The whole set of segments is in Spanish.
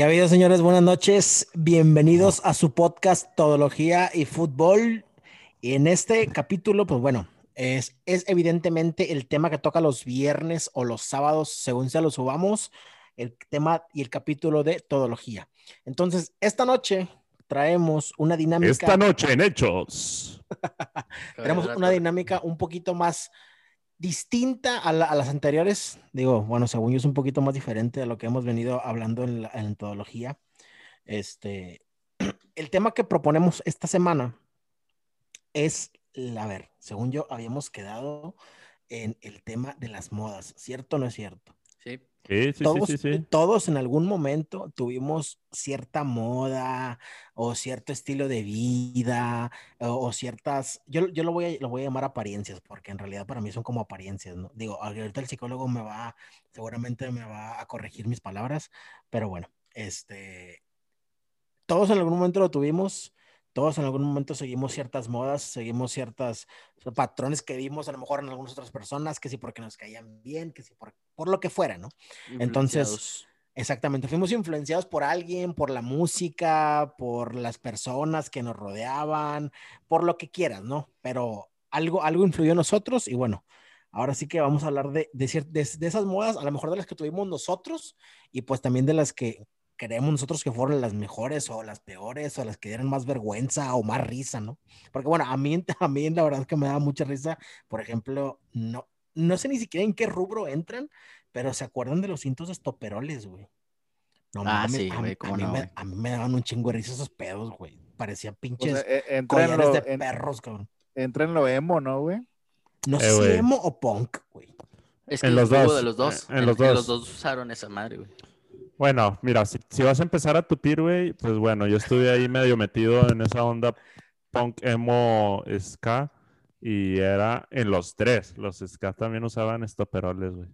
¿Qué ha habido, señores? Buenas noches. Bienvenidos a su podcast Todología y Fútbol. Y en este capítulo, pues bueno, es, es evidentemente el tema que toca los viernes o los sábados, según se lo subamos, el tema y el capítulo de Todología. Entonces, esta noche traemos una dinámica. Esta noche en Hechos. Tenemos una dinámica un poquito más distinta a, la- a las anteriores. Digo, bueno, según yo es un poquito más diferente de lo que hemos venido hablando en la en metodología. Este, el tema que proponemos esta semana es, a ver, según yo habíamos quedado en el tema de las modas, ¿cierto o no es cierto? Sí. Sí, sí, todos, sí, todos en algún momento tuvimos cierta moda o cierto estilo de vida o, o ciertas, yo, yo lo, voy a, lo voy a llamar apariencias porque en realidad para mí son como apariencias, ¿no? Digo, ahorita el psicólogo me va, seguramente me va a corregir mis palabras, pero bueno, este, todos en algún momento lo tuvimos. Todos en algún momento seguimos ciertas modas, seguimos ciertos patrones que vimos a lo mejor en algunas otras personas, que sí porque nos caían bien, que sí por, por lo que fuera, ¿no? Entonces. Exactamente, fuimos influenciados por alguien, por la música, por las personas que nos rodeaban, por lo que quieras, ¿no? Pero algo, algo influyó en nosotros y bueno, ahora sí que vamos a hablar de, de- de esas modas, a lo mejor de las que tuvimos nosotros y pues también de las que creemos nosotros que fueron las mejores o las peores o las que dieron más vergüenza o más risa, ¿no? Porque bueno, a mí, a mí la verdad es que me da mucha risa, por ejemplo, no, no sé ni siquiera en qué rubro entran, pero ¿se acuerdan de los cintos estoperoles, güey? No Ah, mames, sí, a, güey, a cómo mí no, me, güey. a mí me daban un chingo de risa esos pedos, güey. Parecía O pinches sea, e- en lo, de en- perros, cabrón. entra en lo emo, ¿no, güey? No Eh, sé si emo o punk, güey. Es En que los hubo dos, de los dos. eh, en los dos. usaron esa madre, güey. Bueno, mira, si, si vas a empezar a tupir, güey, pues bueno, yo estuve ahí medio metido en esa onda punk, emo, ska, y era en los tres. Los ska también usaban estoperoles, güey.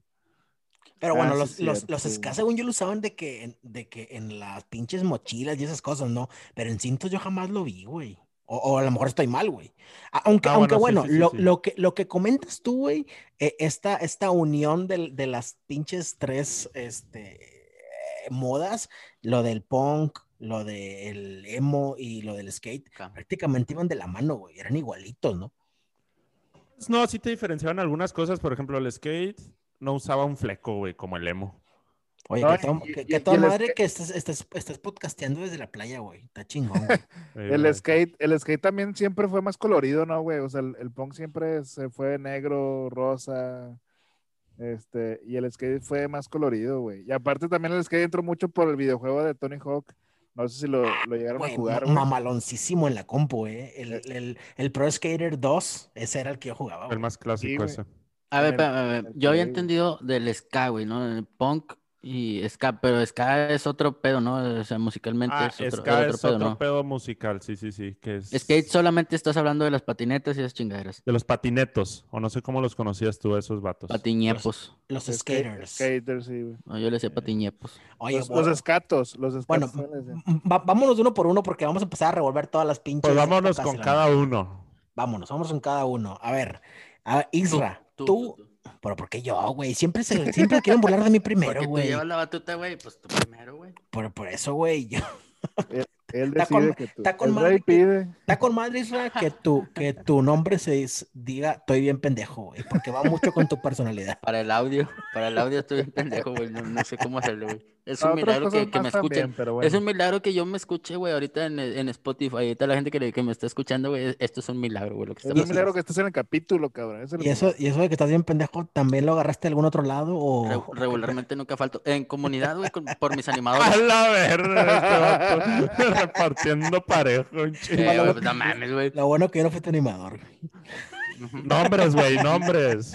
Pero Ah, bueno, sí los, los, los ska, según yo, lo usaban de que, en- de que en las pinches mochilas y esas cosas, ¿no? Pero en cintos yo jamás lo vi, güey. O, o a lo mejor estoy mal, güey. A- Aunque, Ah, aunque bueno, bueno, sí, sí, sí, lo, sí. lo que, lo que comentas tú, güey, eh, esta, esta unión del- de, las pinches tres este, eh, modas, lo del punk, lo del emo y lo del skate, prácticamente iban de la mano, güey. Eran igualitos, ¿no? No, sí te diferenciaban algunas cosas. Por ejemplo, el skate no usaba un fleco, güey, como el emo. Oye, No, que, to- y- que- y- que y toda el madre skate- que estés, estés, estés podcasteando desde la playa, güey. Está chingón, güey. El skate, el skate también siempre fue más colorido, ¿no, güey? O sea, el, el punk siempre se fue negro, rosa, este, y el skate fue más colorido, güey. Y aparte también el skate entró mucho por el videojuego de Tony Hawk. No sé si lo, lo llegaron Güey, a jugar, güey. mamaloncísimo en la compu, eh. El, el, el Pro Skater 2, ese era el que yo jugaba. El más clásico güey. ese. A ver, el- espérame, a ver, yo había entendido del ska, güey, ¿no? El punk y ska, pero ska es otro pedo, ¿no? O sea, musicalmente Ah, es otro, ska otro es pedo, otro ¿no? pedo musical, sí, sí, sí. Que es Skate solamente estás hablando de las patinetas y esas chingaderas. de los patinetos, o no sé cómo los conocías tú, esos vatos. Patiñepos. Los Skate- skaters. Skaters, sí, güey. No, yo le sé patiñepos. Oye, Los, bueno, los escatos, los escatos. bueno, les va- vámonos uno por uno porque vamos a empezar a revolver todas las pinches. Pues vámonos con cada uno. Vámonos, vámonos con cada uno. A ver, a ver, Isra, tú, pero ¿por qué yo, güey? Siempre se, siempre quieren burlar de mí primero, Porque tú güey. llevas la batuta, güey, pues tú primero, güey. Por, por eso, güey. yo- Él está con decide que tú. está con madre pide. Está con madre, Isra, que tu, que tu nombre se diga, estoy bien pendejo, güey, porque va mucho con tu personalidad. Para el audio, para el audio estoy bien pendejo, güey. No, no sé cómo hacerlo, güey. Es un milagro que, que me escuchen. también, pero bueno. Es un milagro que yo me escuche, güey, ahorita en, en Spotify. Ahorita la gente que, que me está escuchando, güey, esto es un milagro, güey, lo que está Es un pasando. milagro que estés en el capítulo, cabrón. Ese es el ¿Y eso, ¿Y eso de que estás bien pendejo, también lo agarraste de algún otro lado? O... Re- regularmente nunca falto. En comunidad, güey, con- por mis animadores. A la verga, este repartiendo parejo, Eh, chingo. güey, pues, no mames, güey. Lo bueno que yo no fui tu animador. Nombres, güey, nombres.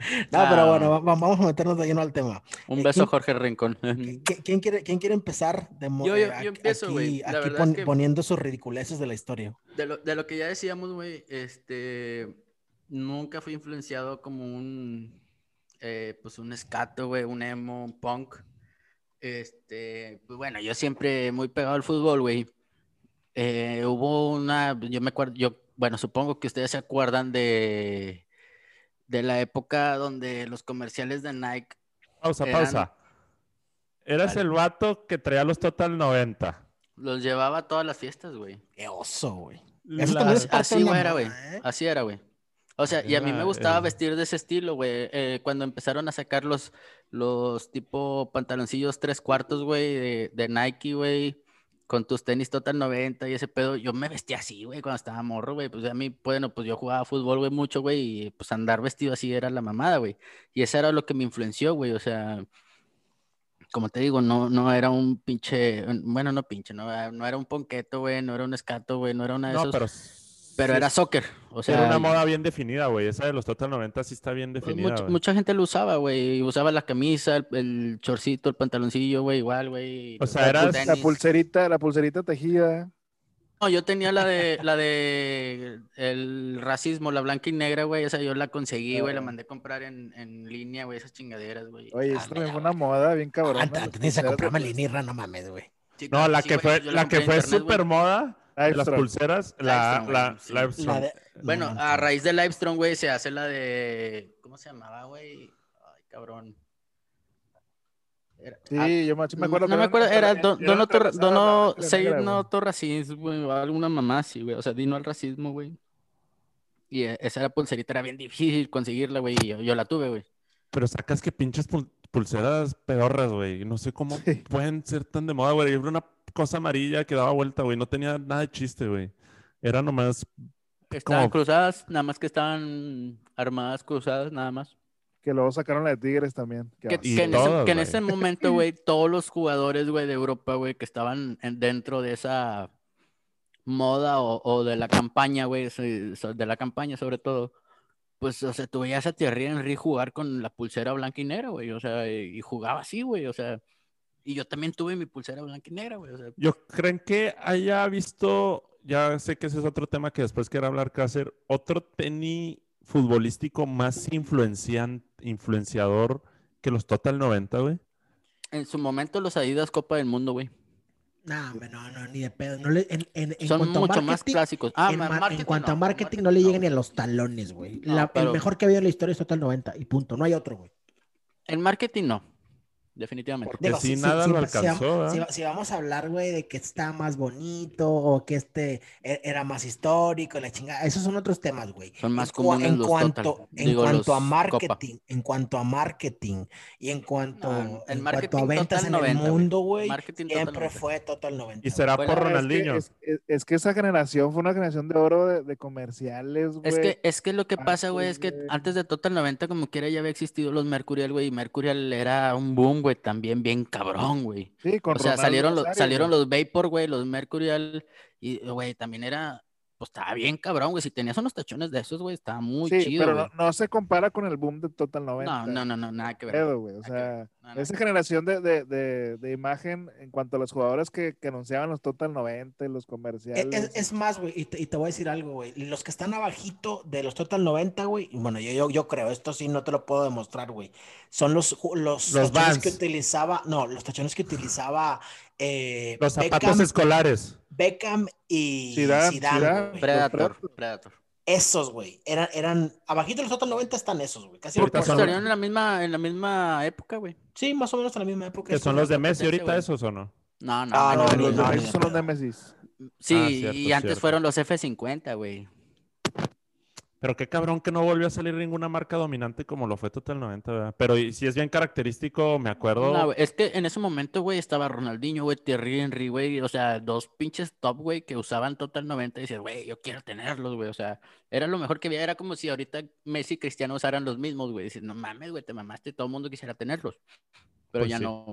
No, pero Ah. bueno, va- vamos a meternos de lleno al tema. Un Eh, beso, ¿quién- Jorge Rincón. ¿Qui- qui- ¿Quién quiere, quién quiere empezar? De Yo- yo- eh, yo empiezo, güey. Aquí, aquí es que- poniendo sus ridiculeces de la historia. De lo, de lo que ya decíamos, güey, este, nunca fui influenciado como un, eh, pues un escato, güey, un emo, un punk. Este, pues bueno, yo siempre muy pegado al fútbol, güey. Eh, hubo una, yo me acuerdo, yo, bueno, supongo que ustedes se acuerdan de, de la época donde los comerciales de Nike Pausa, Eran- pausa. eras Vale. el vato que traía los Total 90. Los llevaba a todas las fiestas, güey. Qué oso, güey. La- Así, güey, era, güey. ¿eh? Así era, güey. O sea, y a mí me gustaba vestir de ese estilo, güey. Eh, cuando empezaron a sacar los, los tipo pantaloncillos tres cuartos, güey, de, de Nike, güey, con tus tenis Total 90 y ese pedo, yo me vestía así, güey, cuando estaba morro, güey. Pues a mí, bueno, pues yo jugaba fútbol, güey, mucho, güey, y pues andar vestido así era la mamada, güey. Y eso era lo que me influenció, güey. O sea, como te digo, no, no era un pinche, bueno, no pinche, no, era- no era un ponqueto, güey, no era un escato, güey, no era una de No, esos. pero. Pero sí era soccer, o sea, era una moda bien definida, güey. Esa de los Total 90 sí está bien definida, mucha, mucha gente lo usaba, güey, usaba la camisa, el, el chorcito, el pantaloncillo, güey, igual, güey. O sea, tenis. La pulserita, la pulserita tejida. No, yo tenía la de, la de el racismo, la blanca y negra, güey, esa yo la conseguí, güey, la Ah. mandé a comprar en, en línea, güey, esas chingaderas, güey. Oye, Ah, esto fue una moda bien cabrón. Antes, antes de comprarme línea, no mames, güey. No, la sí, que fue, la que fue súper moda de las pulseras, la, Livestrong, la, güey, sí. Livestrong. La de- Bueno, no, a no. raíz de Livestrong, güey, se hace la de. ¿Cómo se llamaba, güey? Ay, cabrón. Era- Sí, ah, yo me, sí acuerdo. no que me acuerdo, era era Dono una Tor- atravesada Dono negra, No güey. to Racismo, güey, o alguna mamá así, güey. O sea, Dino al racismo, güey. Y eh, esa era pulserita, era bien difícil conseguirla, güey. Y yo, yo la tuve, güey. Pero sacas que pinches pul- pulseras pedorras, güey. No sé cómo Sí. pueden ser tan de moda, güey. Era una cosa amarilla que daba vuelta, güey. No tenía nada de chiste, güey. Era nomás. Estaban Como- cruzadas, nada más que estaban armadas cruzadas, nada más. Que luego sacaron la de Tigres también. que Que, en, ese, todas, que en ese momento, güey, todos los jugadores, güey, de Europa, güey, que estaban en- dentro de esa moda o, o de la campaña, güey, de la campaña sobre todo, pues, o sea, tú veías a Thierry Henry jugar con la pulsera blanca y negra, güey, o sea, y, y jugaba así, güey, o sea, y yo también tuve mi pulsera blanca y negra, güey, o sea, Yo creen que haya visto. Ya sé que ese es otro tema que después quiero hablar, Cácer. Otro tenis futbolístico más influencian, influenciador que los Total 90, güey. en su momento los Adidas Copa del Mundo, güey, No, hombre, no, no, ni de pedo. No le- en, en- en son cuanto a mucho más marketing, clásicos. Ah, en, cuanto a no, marketing no le no, llegan ni a los talones, güey. No, La- pero- El mejor que ha habido en la historia es Total 90 y punto. No hay otro, güey. En marketing no, definitivamente. Porque sí, nada lo alcanzó, si, ¿verdad? si vamos a hablar, güey, de que está más bonito o que este e- era más histórico, la chingada, esos son otros temas, güey. Son más en, comunes en los cuanto, Total, en digo, cuanto a Copa. marketing, en cuanto a marketing y en cuanto, No, el en cuanto a marketing ventas en 90, el mundo, güey, Total siempre 90. fue Total 90. Y será por la- Ah, es que- Ronaldinho. Es, que esa generación fue una generación de oro de, de comerciales, güey. Es que, es que lo que pasa, güey, es que antes de Total 90, como quiera, ya había existido los Mercurial, güey, y Mercurial era un boom, güey, también bien cabrón, güey. Sí, con O sea, Ronaldo salieron los, salieron güey. los Vapor, güey, los Mercurial, y, güey, también era, pues estaba bien cabrón, güey. Si tenías unos tachones de esos, güey, estaba muy Sí, chido, pero no, no se compara con el boom de Total 90. No, no, no, no, nada que ver. güey. O sea, no, no. esa generación de, de, de, de imagen en cuanto a los jugadores que, que anunciaban los Total 90 y los Es, comerciales. E, es- es más, güey, y te, y te voy a decir algo, güey. Los que están abajito de los Total 90, güey, y bueno, yo, yo, yo creo, esto sí no te lo puedo demostrar, güey. Son los, los, Los tachones que utilizaba, no, los tachones que utilizaba eh, Los zapatos Beckham, escolares. Beckham y Zidane, Zidane, Zidane. güey. Predator, Predator. Predator. Esos, güey, eran, eran, abajito de los Total 90 están esos, güey. Casi Ahorita por- son- Salieron en la misma, en la misma época, güey. Sí, más o menos en la misma época. Que esos, son los de. Messi ahorita esos o no? No, no, Ah, no, no, no, los no, de no, Messi no, son los no. Nemesis. Sí, Ah, cierto, y antes cierto. fueron los F50, güey. Pero qué cabrón que no volvió a salir ninguna marca dominante como lo fue Total 90, ¿verdad? Pero sí es bien característico, me acuerdo. No, es que en ese momento, güey, estaba Ronaldinho, güey, Thierry Henry, güey, o sea, dos pinches top, güey, que usaban Total 90 y dices, güey, yo quiero tenerlos, güey, o sea, era lo mejor que había, era como si ahorita Messi y Cristiano usaran los mismos, güey, dices, no mames, güey, te mamaste, todo el mundo quisiera tenerlos, pero Pues ya sí. no,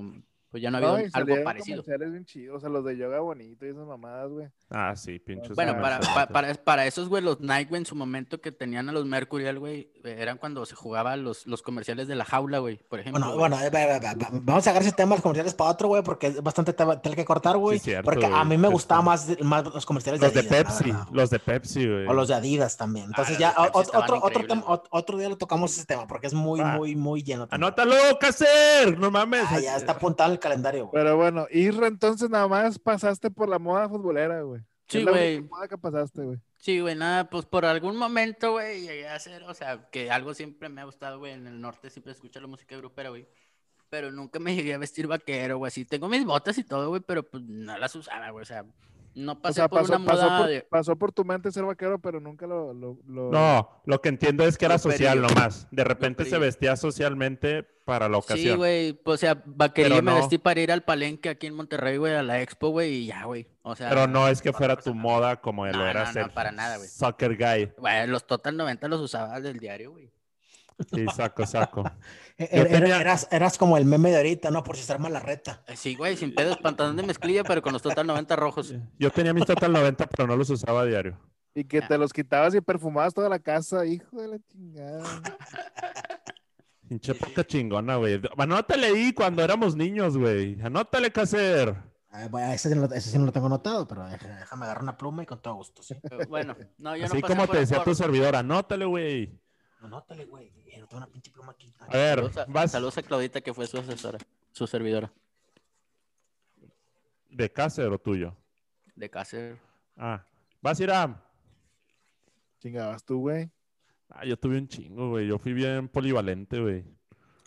pues ya no ha No, algo parecido. comerciales bien chidos, o sea, los de yoga bonito y esas mamadas, güey. Ah, sí, pinches. Bueno, para, para, para esos, güey, los Nike, güey, en su momento que tenían a los Mercurial, güey, eran cuando se jugaban los, los comerciales de la jaula, güey, por ejemplo. Bueno, güey. bueno, eh, va- va- va- vamos a agarrar ese tema de los comerciales para otro, güey, porque es bastante tela que cortar, güey. Sí, cierto, porque a mí me gustaban más, de- más los comerciales Los de Adidas, la Pepsi, los de Pepsi, güey. O los de Adidas también. Entonces los ya de o- otro, otro, tema- ot- otro día lo tocamos ese tema porque es muy, muy, muy lleno. también. ¡Anótalo, Cácer! ¡No mames! Ah, ya está apuntado el calendario, güey. Pero bueno, Isra, entonces nada más pasaste por la moda futbolera, güey. Sí, Es la única güey. moda que pasaste, güey. Sí, güey, nada, pues por algún momento, güey, llegué a hacer, o sea, que algo siempre me ha gustado, güey, en el norte siempre escucho la música grupera, güey. Pero nunca me llegué a vestir vaquero, güey. Así tengo mis botas y todo, güey, pero pues no las usaba, güey. O sea, no O pasé sea, por pasó, una pasó moda por, de... pasó por tu mente ser vaquero, pero nunca lo... lo, lo- No, lo que entiendo es que era social nomás. De repente se vestía socialmente para la Sí, ocasión. güey, pues, o sea, vaquería me no. vestí para ir al palenque aquí en Monterrey, güey, a la expo, güey, y ya, güey. O sea, Pero no es que fuera tu moda como lo No, era no, no, ser para nada, güey. Soccer guy. Güey, los Total 90 los usaba del diario, güey. Sí, saco, saco. E- era- tenía- eras, eras como el meme de ahorita, ¿no? Por si se arma la reta. Eh, Sí, güey, sin pedos, pantalón de mezclilla, pero con los Total 90 rojos. Yo tenía mis Total 90, pero no los usaba a diario. Y que te los quitabas y perfumabas toda la casa, hijo de la chingada. Pinche poca chingona, güey. Anótale ahí cuando éramos niños, güey. Anótale, Caser. Ah, bueno, ese, sí no lo- ese sí no lo tengo anotado, pero déjame agarrar una pluma y con todo gusto. ¿sí? Bueno, no, yo Así no como por- te decía por- tu servidor, anótale, güey. Anótale, güey. No tengo una pinche pluma aquí. A ver, Saludos a, vas saludos a Claudita, que fue su asesora, su servidora de o tuyo. de Cácer. Ah, vas a ir a. Chingabas tú, güey. Ah, yo tuve un chingo, güey. Yo fui bien polivalente, güey.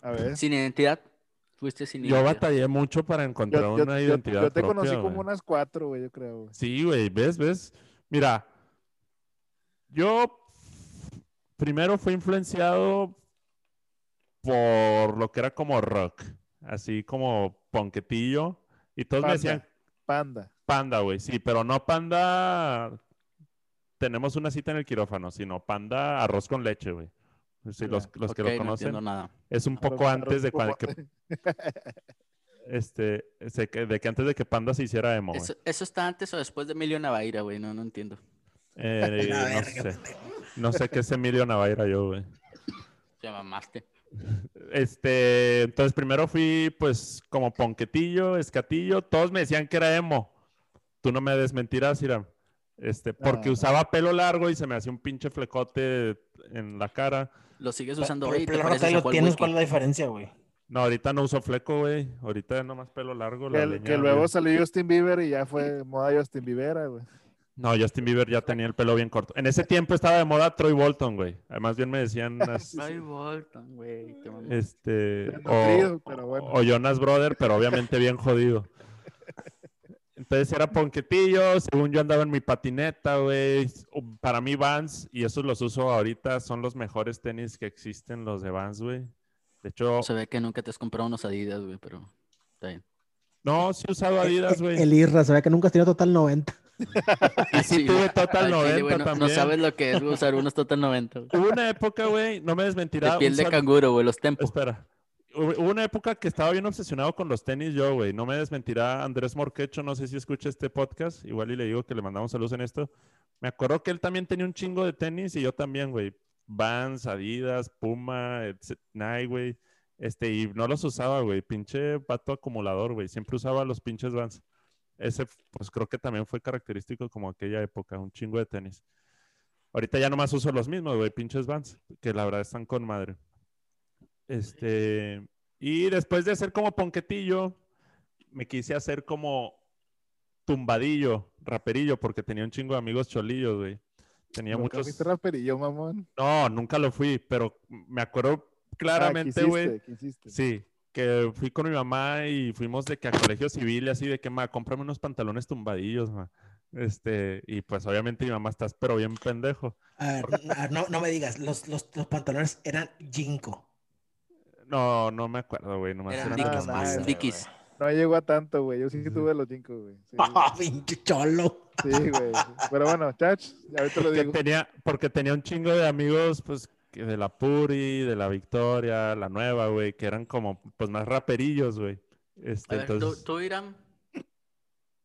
A ver. Sin identidad. Fuiste sin Yo identidad. batallé mucho para encontrar Yo, yo- una yo- identidad yo te propia, conocí como unas cuatro, güey, yo creo, güey. Sí, güey, ¿ves? ¿Ves? Mira, yo primero fui influenciado por lo que era como rock, así como ponquetillo, y todos me decían Panda. panda, güey, sí, pero no panda, tenemos una cita en el quirófano, sino panda arroz con leche, güey. Sí, los, los que lo no conocen, entiendo nada. es un poco Arroz- antes de cuando, con- este, se- que- de que antes de que panda se hiciera emo, güey. ¿Eso, eso está antes o después de Emilio Navaira, güey? No, no entiendo. Eh, no verga, sé. No sé qué es Emilio Navaira yo, güey. Te mamaste. Este, entonces primero fui pues como ponquetillo, escatillo, todos me decían que era emo. Tú no me desmentirás, Iram. Este, porque No. usaba pelo largo y se me hacía un pinche flecote en la cara. Lo sigues usando hoy te a lo tienes. ¿cuál es la diferencia, güey? No, ahorita no uso fleco, güey. Ahorita es nomás pelo largo. la Que, leña, que luego salió Justin Bieber y ya fue moda Justin Bieber, güey. No, Justin Bieber ya tenía el pelo bien corto. En ese tiempo estaba de moda Troy Bolton, güey. Además bien me decían Ay, Bolton, güey. este o, nutrido, pero bueno. o Jonas Brother, pero obviamente bien jodido. Entonces era ponquetillo, según yo andaba en mi patineta, güey. Para mí Vans, y esos los uso ahorita, son los mejores tenis que existen, los de Vans, güey. De hecho, Se ve que nunca te has comprado unos Adidas, güey, pero está bien. no, sí he usado Adidas, güey. El Irra, se ve que nunca has tenido total 90. Y sí tuve Total Al 90 chile, güey, no, también. sabes lo que es usar unos Total 90, güey. Hubo una época, güey, no me desmentirá. De piel de sal- canguro, güey, los tempos. Espera. Hubo una época que estaba bien obsesionado con los tenis yo, güey. No me desmentirá Andrés Morquecho, no sé si escucha este podcast. Igual y le digo que le mandamos saludos en esto. Me acuerdo que él también tenía un chingo de tenis y yo también, güey. Vans, Adidas, Puma, etc- Nike, güey. Este, y no los usaba, güey. Pinche pato acumulador, güey. Siempre usaba los pinches Vans. Ese, pues creo que también fue característico como aquella época, un chingo de tenis. Ahorita ya nomás uso los mismos, güey, pinches Vans, que la verdad están con madre. Este, y después de hacer como ponquetillo, me quise hacer como tumbadillo, raperillo, porque tenía un chingo de amigos cholillos, güey. Tenía Nunca muchos. fuiste raperillo, mamón. No, nunca lo fui, pero me acuerdo Ah, claramente, güey. quisiste. Sí, que fui con mi mamá y fuimos de que a colegio civil y así de que, ma, cómprame unos pantalones tumbadillos, ma. Este, y pues obviamente mi mamá estás pero bien pendejo. A ver, a ver, no, no me digas, los, los, los pantalones eran Jinko. No, no me acuerdo, güey, nomás Eran eran Dickies, más. Dickies. No llegó a tanto, güey. Yo sí tuve los cinco, güey. Sí, ¡Ah, pinche cholo! sí, güey. Pero bueno, chach, ahorita lo Porque digo. tenía, porque tenía un chingo de amigos, pues, que de la Puri, de la Victoria, la Nueva, güey, que eran como, pues, más raperillos, güey. Este, A ver, tú, entonces, tú, Iram.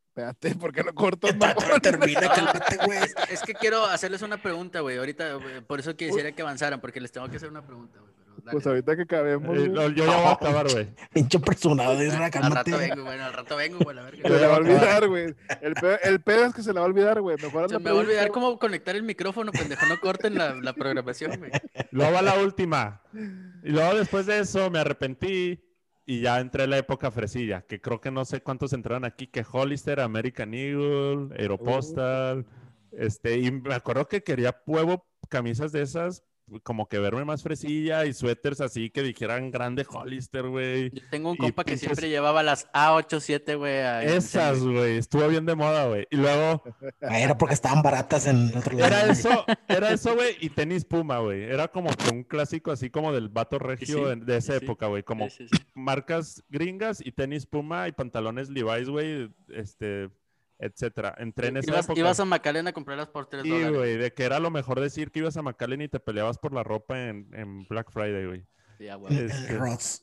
Espérate, ¿por qué no corto, termina, cálmate, güey. Es, es que quiero hacerles una pregunta, güey. Ahorita, por eso quisiera que avanzaran, porque les tengo que hacer una pregunta, güey. Dale. Pues ahorita que acabemos, eh, lo- yo ya voy a acabar, güey. Pinche personado de Isra, Al rato vengo, güey. Al rato vengo, güey. La se le va a olvidar, güey. El pedo, el pedo es que se le va a olvidar, güey. Mejor Se me va a olvidar cómo conectar el micrófono, pendejo. No corten la, la programación, güey. Luego va la última. Y luego después de eso me arrepentí y ya entré en la época fresilla, que creo que no sé cuántos entraron aquí, que Hollister, American Eagle, Aeropostal, este, y me acuerdo que quería huevo camisas de esas como que verme más fresilla y suéteres así que dijeran grande Hollister, güey. Yo tengo un Y compa que siempre llevaba las A87, güey. Esas, güey, estuvo bien de moda, güey. Y luego Ah, Era porque estaban baratas en otro lado. era eso, era eso, güey, y tenis Puma, güey. Era como que un clásico así como del vato regio sí, de, de esa sí. época, güey. Como Sí, sí, sí. marcas gringas y tenis Puma y pantalones Levi's, güey, este, etcétera. Entré en esa Ibas, época. ibas a McAllen a comprarlas por 3 Sí, dólares. güey, de que era lo mejor decir que ibas a McAllen y te peleabas por la ropa en, en Black Friday, güey. Sí, huevo. El Este, Ross.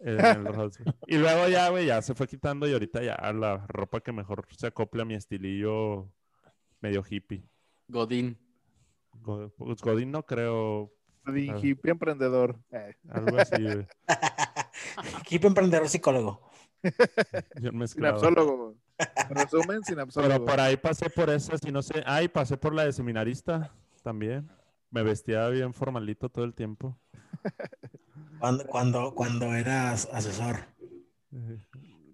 en el Ross, güey. y luego ya, güey, ya se fue quitando y ahorita ya la ropa que mejor se acople a mi estilillo medio hippie. Godín. Go- pues Godín no creo, Ah. hippie emprendedor. Eh, algo así, güey. Equipo emprendedor psicólogo. Bien sin mezclado. absólogo. En resumen, sin absólogo. Pero por ahí pasé por esas y no sé. Ay, pasé por la de seminarista también. Me vestía bien formalito todo el tiempo. Cuando, cuando, cuando eras asesor. Eh,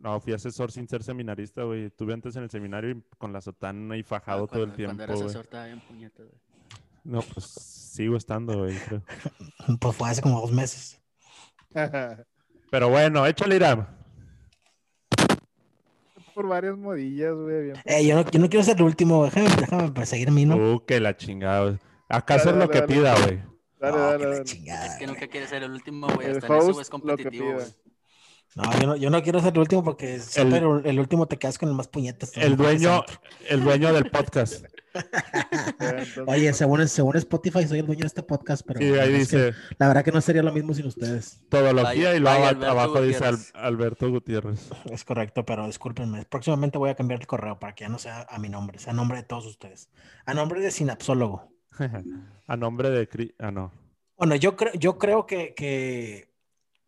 No, fui asesor sin ser seminarista, güey. Estuve antes en el seminario y con la sotana y fajado Ah, todo el tiempo, Cuando eras güey. asesor estaba bien puñeta, güey. No, pues sigo estando, güey. creo. Pues fue hace como dos meses. Pero bueno, échale, Iram. Por varias modillas, güey. Eh, yo, no, yo no quiero ser el último. Déjame, déjame perseguir a mí, ¿no? Uh, que la chingada. güey. ¿Acaso es Dale, lo que pida, güey? Dale, dale, Es que nunca quieres ser el último, güey. El Hasta en eso es competitivo, güey. No, yo no, yo no quiero ser el último porque siempre el, el último te quedas con el más puñetas. El dueño, el dueño del podcast. Oye, según, según Spotify soy el dueño de este podcast, pero Sí, la ahí verdad es que- dice la verdad que no sería lo mismo sin ustedes. todología Vaya- y Alberto abajo dice Al-. Alberto Gutiérrez. Es correcto, pero discúlpenme. Próximamente voy a cambiar el correo para que ya no sea a mi nombre, sea a nombre de todos ustedes. A nombre de Sinapsólogo. A nombre de... Cri- Ah, no. Bueno, yo creo, yo creo que, que-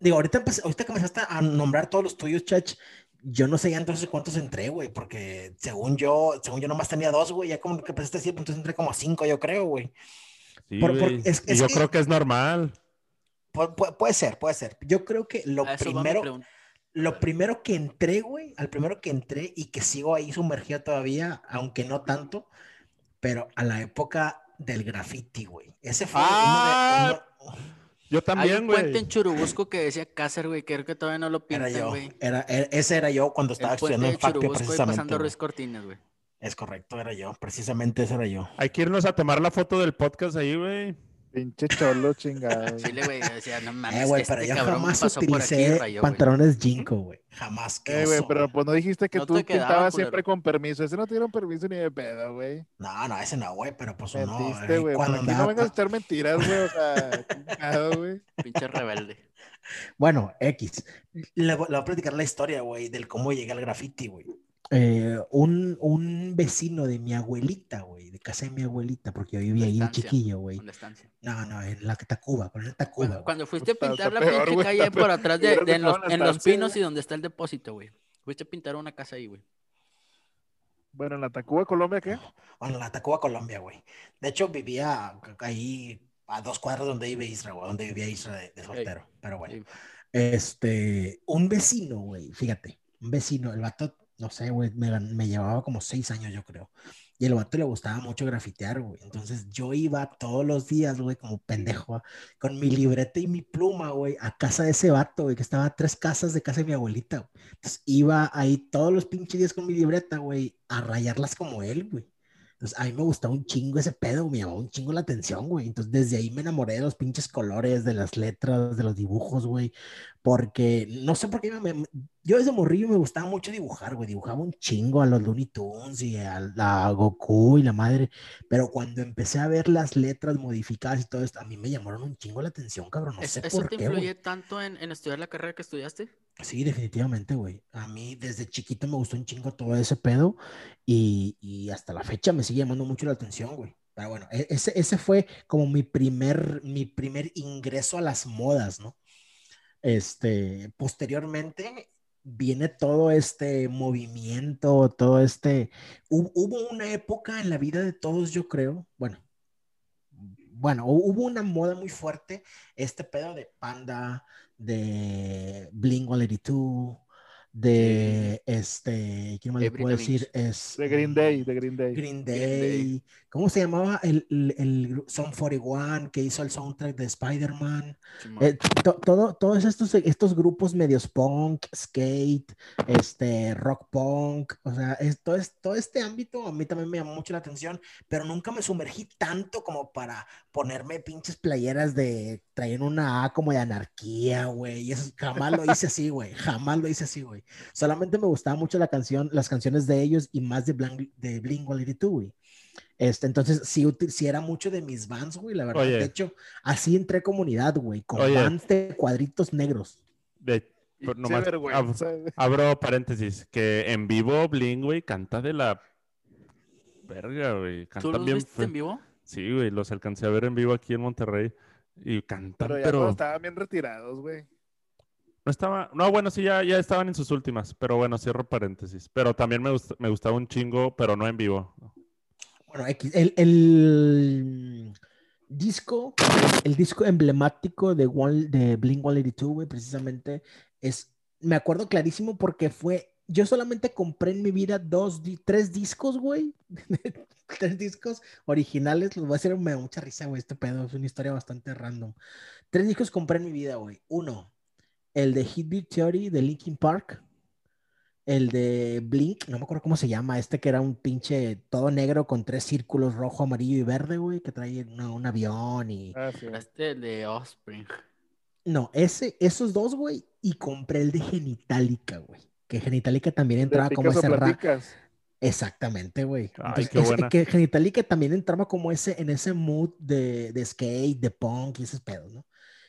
digo, ahorita, empecé- ahorita que empezaste a nombrar todos los tuyos, Chach, yo no sé ya entonces cuántos entré, güey, porque según yo, según yo nomás tenía dos, güey, ya como que empezaste a decir, pues, entonces entré como a cinco, yo creo, güey. Sí, Por- por- güey. es- y es yo que- creo que es normal. Pu- pu- puede ser, puede ser. Yo creo que lo primero, lo primero que entré, güey, al primero que entré y que sigo ahí sumergido todavía, aunque no tanto, pero a la época del graffiti, güey. Ese fue Ah, uno de... uno- Yo Hay también, un puente güey. en Churubusco que decía Cácer, güey. Creo que todavía no lo Era pintan, yo, güey. era, era- ese era yo cuando estaba El puente estudiando en y precisamente. pasando. Ruiz Cortines, güey. Es correcto, era yo, precisamente ese era yo. Hay que irnos a tomar la foto del podcast ahí, güey. Pinche cholo chingado. Chile, güey. Decía, no mames, Eh, güey, este pero yo cabrón jamás aquí utilicé pantalones Jinko, güey. Jamás. qué Eh, güey, pero pues no dijiste que No tú quedaba, pintabas culero. siempre con permiso. Ese no te dieron permiso ni de pedo, güey. No, no, ese no, güey, pero pues no. Mentiste, eh, güey. Por cuando aquí no andaba- vengas a echar mentiras, güey. O sea, chingado, güey. Pinche rebelde. Bueno, X. Le, voy- le voy a platicar la historia, güey, del cómo llegué al graffiti, güey. Eh, un, un vecino de mi abuelita, güey, de casa de mi abuelita, porque yo vivía ahí Estancia. chiquillo, güey. La. No, no, en la Tacuba, con el Tacuba. Cuando, güey. cuando fuiste a pintar la peor, pinche calle por atrás de, en, los, la en los pinos y donde está el depósito, güey. Fuiste a pintar una casa ahí, güey. Bueno, en la Tacuba, Colombia, ¿qué? Bueno, la Tacuba, Colombia, güey. De hecho, vivía ahí a dos cuadras donde vive Isra, güey, donde vivía Isra de, de soltero. Pero bueno. Este, un vecino, güey, fíjate, un vecino, el vato, no sé, güey, me, me llevaba como seis años, yo creo. Y el vato le gustaba mucho grafitear, güey. Entonces yo iba todos los días, güey, como pendejo, ¿va? con mi libreta y mi pluma, güey, a casa de ese vato, güey, que estaba a tres casas de casa de mi abuelita. güey. Entonces iba ahí todos los pinches días con mi libreta, güey, a rayarlas como él, güey. Entonces, a mí me gustaba un chingo ese pedo, me llamaba un chingo la atención, güey. Entonces, desde ahí me enamoré de los pinches colores, de las letras, de los dibujos, güey. Porque, no sé por qué, me- yo desde morrillo me gustaba mucho dibujar, güey. Dibujaba un chingo a los Looney Tunes y a, la Goku y la madre. Pero cuando empecé a ver las letras modificadas y todo esto, a mí me llamaron un chingo la atención, cabrón. No ¿Es- sé ¿Eso por te qué, influye güey. tanto en, en estudiar la carrera que estudiaste? Sí, definitivamente, güey. A mí desde chiquito me gustó un chingo todo ese pedo y, y hasta la fecha me sigue llamando mucho la atención, güey. Pero bueno, e- ese, ese fue como mi primer, mi primer ingreso a las modas, ¿no? Este, posteriormente viene todo este movimiento, todo este... hu- Hubo una época en la vida de todos, yo creo, bueno, bueno, hu- hubo una moda muy fuerte, este pedo de Panda, de Blink 182, de este, ¿quién más le puedo decir? Es De Green Day, de Green Day. Green Day. Day. ¿Cómo se llamaba el, el, el gru- Son 41 que hizo el soundtrack de Spider-Man? Eh, to- todo, todos estos, estos grupos medios punk, skate, este, rock punk, o sea, es, todo, es- todo este ámbito a mí también me llamó mucho la atención, pero nunca me sumergí tanto como para ponerme pinches playeras de traer una A como de anarquía, güey, y eso jamás lo hice así, güey, jamás lo hice así, güey. Solamente me gustaba mucho la canción, las canciones de ellos y más de, Blanc, de Blink-182, güey. Este, entonces, sí, sí era mucho de mis vans, güey, la verdad. Oye. De hecho, así entré comunidad, güey, con Oye. vans de cuadritos negros. De, nomás- güey. abro paréntesis, que en vivo Bling, güey, canta de la verga, güey. ¿Tú los bien. viste en vivo? Sí, güey, los alcancé a ver en vivo aquí en Monterrey. Y cantan, Pero pero, ya cuando estaban bien retirados, güey. no estaba. No, bueno, sí, ya, ya estaban en sus últimas. Pero bueno, cierro paréntesis. Pero también me, gust- me gustaba un chingo, pero no en vivo. Bueno, X, el, el disco, el disco emblemático de, One- de Blink 182, güey, precisamente es, me acuerdo clarísimo porque fue, yo solamente compré en mi vida dos, tres discos, güey, tres discos originales, los voy a hacer, me da mucha risa, güey, este pedo, es una historia bastante random. Tres discos compré en mi vida, güey. Uno, el de Hit Beat Theory de Linkin Park. El de Blink, no me acuerdo cómo se llama, este que era un pinche todo negro con tres círculos rojo, amarillo y verde, güey, que trae una- un avión y... Ah, sí. Este el de Offspring. No, ese, esos dos, güey, y compré el de Genitalica, güey. Que Genitalica también entraba ¿De como ese? Exactamente, güey. Que Genitalica también entraba como ese, en ese mood de, de skate, de punk y esos pedos, ¿no?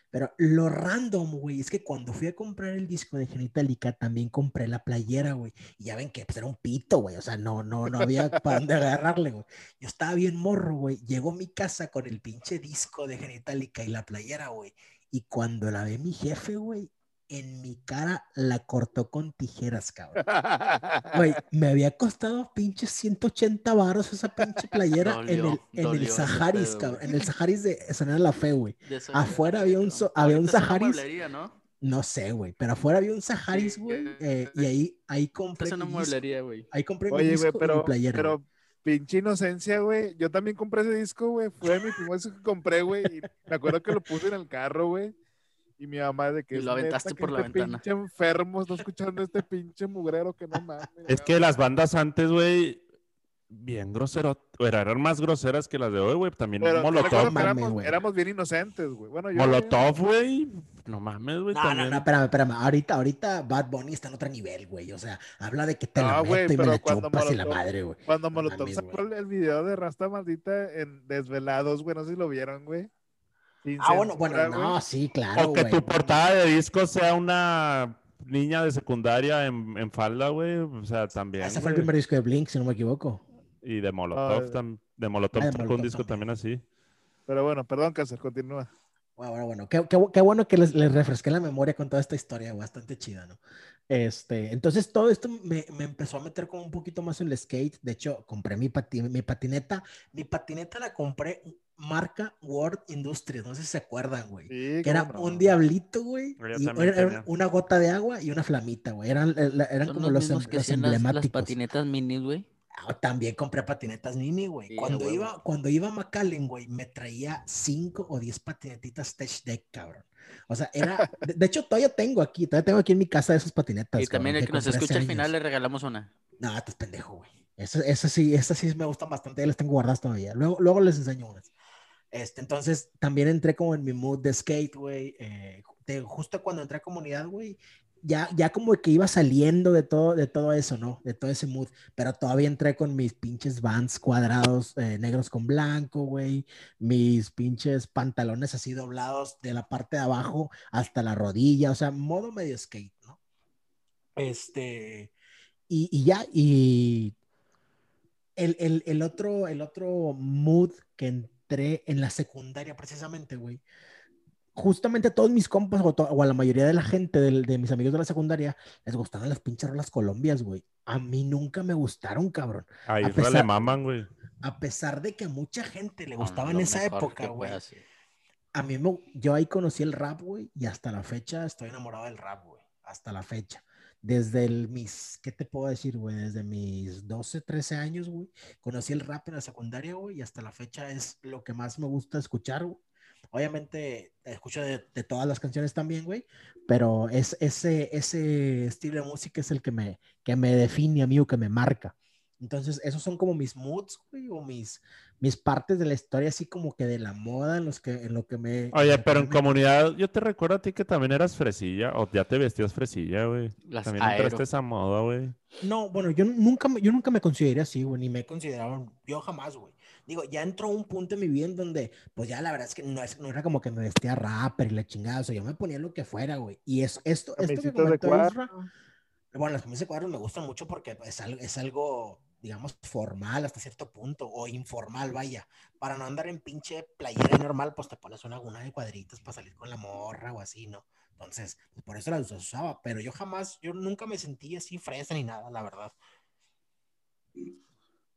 Pero lo random, güey, es que cuando fui a comprar el disco de Genitalica, también compré la playera, güey. Y ya ven que pues, era un pito, güey. O sea, no, no, no había para dónde agarrarle, güey. Yo estaba bien morro, güey. Llegó a mi casa con el pinche disco de Genitalica y la playera, güey. Y cuando la ve mi jefe, güey, en mi cara la cortó con tijeras, cabrón. Güey, me había costado pinches 180 baros esa pinche playera en el, en dolió el Saharis, pedo, cabrón. En el Saharis de San La Fe, güey. Eso- Afuera había un so- había un Saharis. ¿no? No sé, güey, pero afuera había un Saharis, güey. eh, y ahí, ahí compré Es una mi disco. mueblería, güey. Ahí compré mi Oye, disco güey, y mi pero, playera. pero pinche inocencia, güey. Yo también compré ese disco, güey. Fue mi primer disco que compré, güey. Y me acuerdo que lo puse en el carro, güey. Y mi mamá de que Y es lo aventaste neta que por la este ventana. pinche enfermo está escuchando este pinche mugrero que no mames. Es que las bandas antes, güey, bien groseras. Eran más groseras que las de hoy, güey. También Pero ¿te Molotov. mames, éramos, güey. éramos bien inocentes, güey. Bueno, yo. Molotov, güey. No mames, güey. No, no, también. no, espérame, espérame. Ahorita, ahorita Bad Bunny está en otro nivel, güey. O sea, habla de que te la No, meto güey, y me pero la cuando chupas y la Molotov- madre, güey. Cuando No Molotov mames, sacó el video de Rasta Maldita en Desvelados, güey. No sé si lo vieron, güey. Ah, bueno, bueno, güey. no, sí, claro, O que güey. tu portada de disco sea una niña de secundaria en, en falda, güey. O sea, también. Ese fue el primer disco de Blink, si no me equivoco. Y de Molotov, Ah, tam- de Molotov ah, de un disco también. también así. Pero bueno, perdón, Cáceres, continúa. Bueno, bueno, bueno. Qué, qué bu- qué bueno que les, les refresqué la memoria con toda esta historia, bastante chida, ¿no? Este, entonces todo esto me, me empezó a meter como un poquito más en el skate. De hecho, compré mi, pati- mi patineta. Mi patineta la compré marca World Industries, no sé si se acuerdan, güey. Sí, Que era no. un diablito, güey. Y era- una gota de agua y una flamita, güey. Eran, eh, eran como los los, mismos em- que los hacían las, las emblemáticos. patinetas minis, güey. Ah, También compré patinetas Nini, güey. Sí, cuando, iba, cuando iba a McAllen, güey, me traía cinco o diez patinetitas Tech Deck, cabrón. O sea, era. De, de hecho, todavía tengo aquí, todavía tengo aquí en mi casa esas patinetas. Y también el que nos escucha al final le regalamos una. No, estás pendejo, güey. Eso sí, esas sí me gustan bastante, ya las tengo guardadas todavía. Luego, luego les enseño unas. Este, entonces, también entré como en mi mood de skate, güey. eh, justo cuando entré a comunidad, güey, ya, ya como que iba saliendo de todo, de todo eso, ¿no? De todo ese mood. Pero todavía entré con mis pinches vans cuadrados eh, negros con blanco, güey. Mis pinches pantalones así doblados de la parte de abajo hasta la rodilla. O sea, modo medio skate, ¿no? Este. Y, y ya, y el, el, el otro, el otro mood que entré en la secundaria precisamente, güey. Justamente a todos mis compas o, to- o a la mayoría de la gente de, mis amigos de la secundaria les gustaban las pinches rolas colombias, güey. A mí nunca me gustaron, cabrón. A pesar- le maman, güey. A pesar de que a mucha gente le No, gustaba en esa época, güey. A mí me, yo ahí conocí el rap, güey, y hasta la fecha estoy enamorado del rap, güey. Hasta la fecha. Desde el, mis, ¿qué te puedo decir, güey? Desde mis 12, 13 años, güey. Conocí el rap en la secundaria, güey, y hasta la fecha es lo que más me gusta escuchar, güey. Obviamente escucho de, de todas las canciones también, güey, pero es ese, ese estilo de música es el que me, que me define a mí o que me marca. Entonces, esos son como mis moods, güey, o mis, mis partes de la historia, así como que de la moda en, los que, en lo que me... Oye, pero en me- comunidad, yo te recuerdo a ti que también eras fresilla, o ya te vestías fresilla, güey. Las También aero. entraste a esa moda, güey. No, bueno, yo nunca, me- yo nunca me consideré así, güey, ni me he considerado, yo jamás, güey. Digo, ya entró un punto en mi vida en donde, pues ya la verdad es que no, es, no era como que me vestía rapper y la chingada, o sea, yo me ponía lo que fuera, güey. Y eso, esto, esto que comentó. Isra, bueno, las camisas de cuadros me gustan mucho porque es algo, es algo, digamos, formal hasta cierto punto, o informal, vaya. Para no andar en pinche playera normal, pues te pones una, una de cuadritos para salir con la morra o así, ¿no? Entonces, pues por eso las usaba, pero yo jamás, yo nunca me sentí así fresa ni nada, la verdad.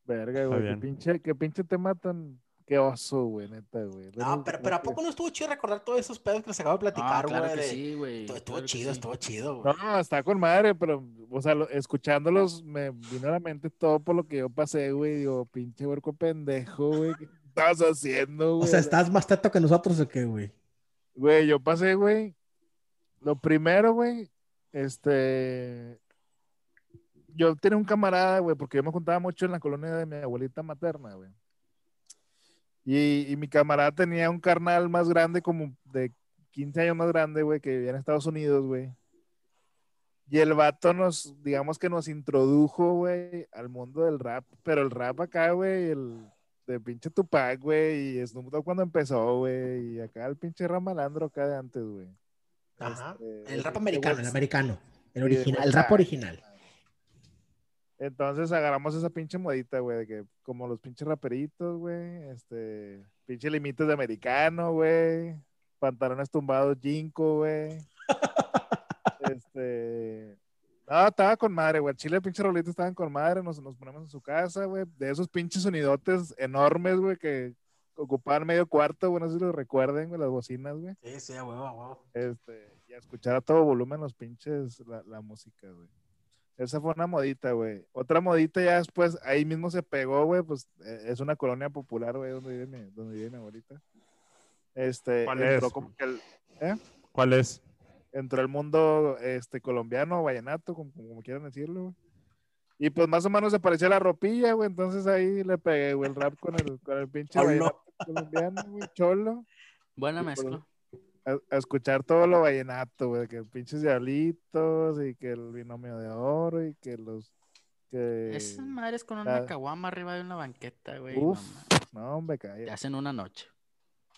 Verga, güey. Qué pinche, qué pinche tema tan. Qué oso, güey, neta, güey. No, pero, pero ¿a poco no estuvo chido recordar todos esos pedos que les acabo de platicar, Ah, güey? claro que de- sí, güey. Estuvo, claro chido, sí. estuvo chido, güey. No, está con madre, pero, o sea, lo- escuchándolos me vino a la mente todo por lo que yo pasé, güey. Digo, pinche huerco pendejo, güey. ¿Qué estabas haciendo, O güey? sea, ¿estás más teto que nosotros o qué, güey? Güey, yo pasé, güey. Lo primero, güey, este. Yo tenía un camarada, güey, porque yo me juntaba mucho en la colonia de mi abuelita materna, güey. Y, y mi camarada tenía un carnal más grande, como de 15 años más grande, güey, que vivía en Estados Unidos, güey. Y el vato nos, digamos que nos introdujo, güey, al mundo del rap. Pero el rap acá, güey, el de pinche Tupac, güey, y Snoop Dogg cuando empezó, güey, y acá el pinche rap malandro acá de antes, güey. Ajá. Este, El rap americano, el americano. El original, el rap original. Entonces agarramos esa pinche modita, güey, de que como los pinches raperitos, güey, este, pinche limites de americano, güey, pantalones tumbados, jinko, güey. este, no, estaba con madre, güey, Chile pinche rolitos estaban con madre, nos, nos ponemos en su casa, güey, de esos pinches sonidotes enormes, güey, que ocupaban medio cuarto, güey, no sé si lo recuerden, güey, las bocinas, güey. Sí, sí, a huevo, a huevo. Este, y a escuchar a todo volumen los pinches, la, la música, güey. Esa fue una modita, güey. Otra modita ya después, ahí mismo se pegó, güey, pues eh, es una colonia popular, güey, donde vive mi, donde vive mi abuelita. Este, ¿Cuál entró es? como que el, ¿Cuál es? entró el mundo este, colombiano, vallenato, como, como quieran decirlo, güey. Y pues más o menos se parecía a la ropilla, güey, entonces ahí le pegué, güey, el rap con el, con el pinche vallenato colombiano, güey, cholo Buena pues, mezcla. A, a escuchar todo lo vallenato, güey, que pinches diablitos y que el binomio de oro y que los que Esas madres con la- una caguama arriba de una banqueta, güey. Uf, no hombre, mames, Te calla. hacen una noche.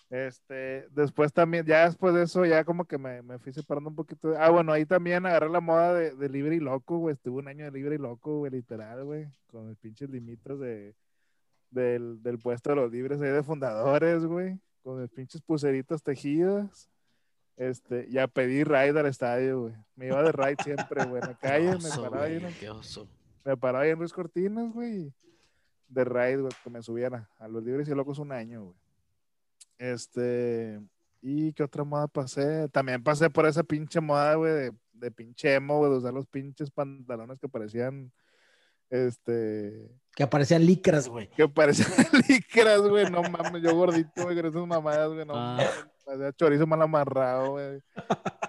Este, después también, ya después de eso, ya como que me, me fui separando un poquito. Ah, bueno, ahí también agarré la moda de, de libre y loco, güey. Estuve un año de libre y loco, güey, literal, güey, con mis pinches limitos de, del, del puesto de los libres ahí de fundadores, güey, con mis pinches pulseritas tejidas. Este, y a pedir ride al estadio, güey. Me iba de ride siempre, güey, en la calle, me Oso, paraba ahí güey, en el- qué oso. me paraba ahí en Ruiz Cortinas, güey. De ride, güey, que me subían a, los libres y locos un año, güey. Este. ¿Y qué otra moda pasé? También pasé por esa pinche moda, güey, de, de pinche emo, güey, de usar los pinches pantalones que parecían. Este. Que aparecían licras, güey. Que parecían licras, güey. No mames, yo gordito, güey, con esas mamadas, güey. No Ah. mames. Chorizo mal amarrado, güey.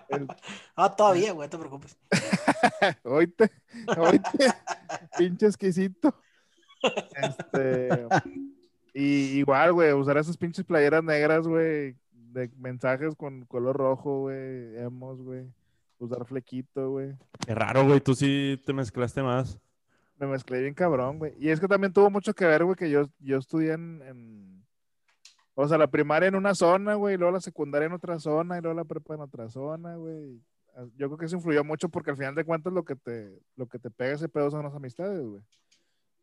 El- Ah, todavía, güey, no te preocupes. Oíte, oíte, pinche exquisito. Este, y igual, güey, usar esas pinches playeras negras, güey, de mensajes con color rojo, güey, emos, güey, usar flequito, güey. Qué raro, güey. Tú sí te mezclaste más. Me mezclé bien cabrón, güey. Y es que también tuvo mucho que ver, güey, que yo, yo estudié en, en- o sea, la primaria en una zona, güey, y luego la secundaria en otra zona, y luego la prepa en otra zona, güey. Ah, Yo creo que eso influyó mucho porque al final de cuentas lo que te, lo que te pega ese pedo son las amistades, güey.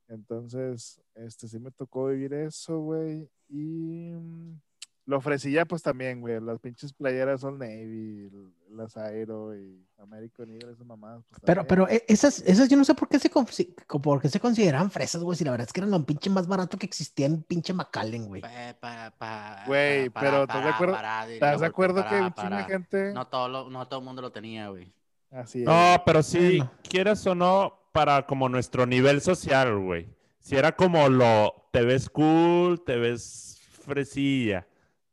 Entonces, este, sí me tocó vivir eso, güey. Y mm, lo ofrecía pues también, güey. Las pinches playeras Old Navy, las Aero y American Eagle, esas mamadas. pues, Pero, también. pero eh, esas, esas yo no sé por qué se, consi- por qué se consideran fresas, güey, si la verdad es que eran lo pinche más barato que existía en pinche McAllen, güey. Pa- pa- pa- Güey, para- pero para- ¿estás de acuerdo- para, diría, ¿Estás de acuerdo que un chingo de gente... No todo, lo- no todo el mundo lo tenía, güey. Así es. No, pero sí, Bueno. quieras o no, para como nuestro nivel social, güey. Si era como lo, te ves cool, te ves fresilla.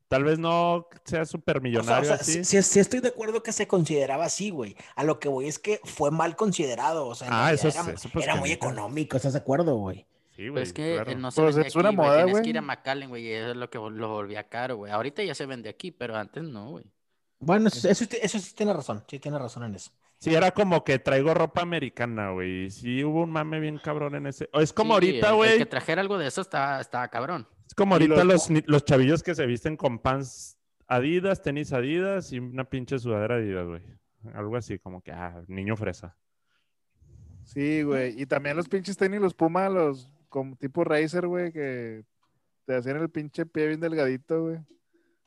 Tal vez no sea súper O sea, o millonario sea, así. sí, estoy de acuerdo que se consideraba así, güey. A lo que voy es que fue mal considerado. O sea, Ah, eso era, es- eso pues era que muy económico, ¿estás de acuerdo, güey? Sí, güey, es que claro. no se Pues vende es una aquí, güey. moda, Tienes que ir a McAllen, güey, y eso es lo que lo volvía caro, güey. Ahorita ya se vende aquí, pero antes no, güey. Bueno, eso, eso, eso sí tiene razón. Sí tiene razón en eso. Sí, era como que traigo ropa americana, güey. Sí, hubo un mame bien cabrón en ese. o Es como Sí, ahorita, güey. que trajera algo de eso estaba, estaba cabrón. Es como ahorita los- los, ni- los chavillos que se visten con pants Adidas, tenis Adidas y una pinche sudadera Adidas, güey. Algo así, como que, ah, niño fresa. Sí, güey. Y también los pinches tenis, los Puma, los como tipo Racer, güey, que te hacían el pinche pie bien delgadito, güey.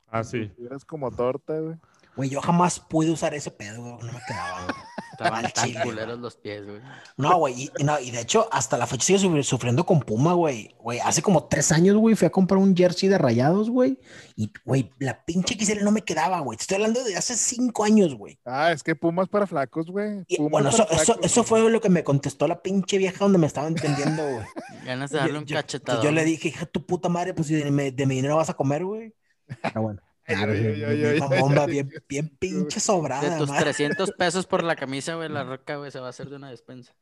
Ah, sí. Eras como torta, güey. Güey, yo jamás pude usar ese pedo, güey. No me quedaba, güey. Estaban Al tan chile, culeros güey. los pies, güey. No, güey, y, no, y de hecho, hasta la fecha sigo sufri- sufriendo con Puma, güey. Güey, hace como tres años, güey, fui a comprar un jersey de rayados, güey. Y, güey, la pinche XL no me quedaba, güey. Te estoy hablando de hace cinco años, güey. Ah, es que Puma es para flacos, güey. Y bueno, es eso, eso, fue lo que me contestó la pinche vieja donde me estaba entendiendo, güey. Ganas de darle un Yo- cachetado. Yo le dije, hija, tu puta madre, pues si de mi, de mi dinero vas a comer, güey. Pero bueno. Claro, ay, bien, bien pinche De sobrada, tus madre. 300 pesos por la camisa, güey, la roca, güey, se va a hacer de una despensa.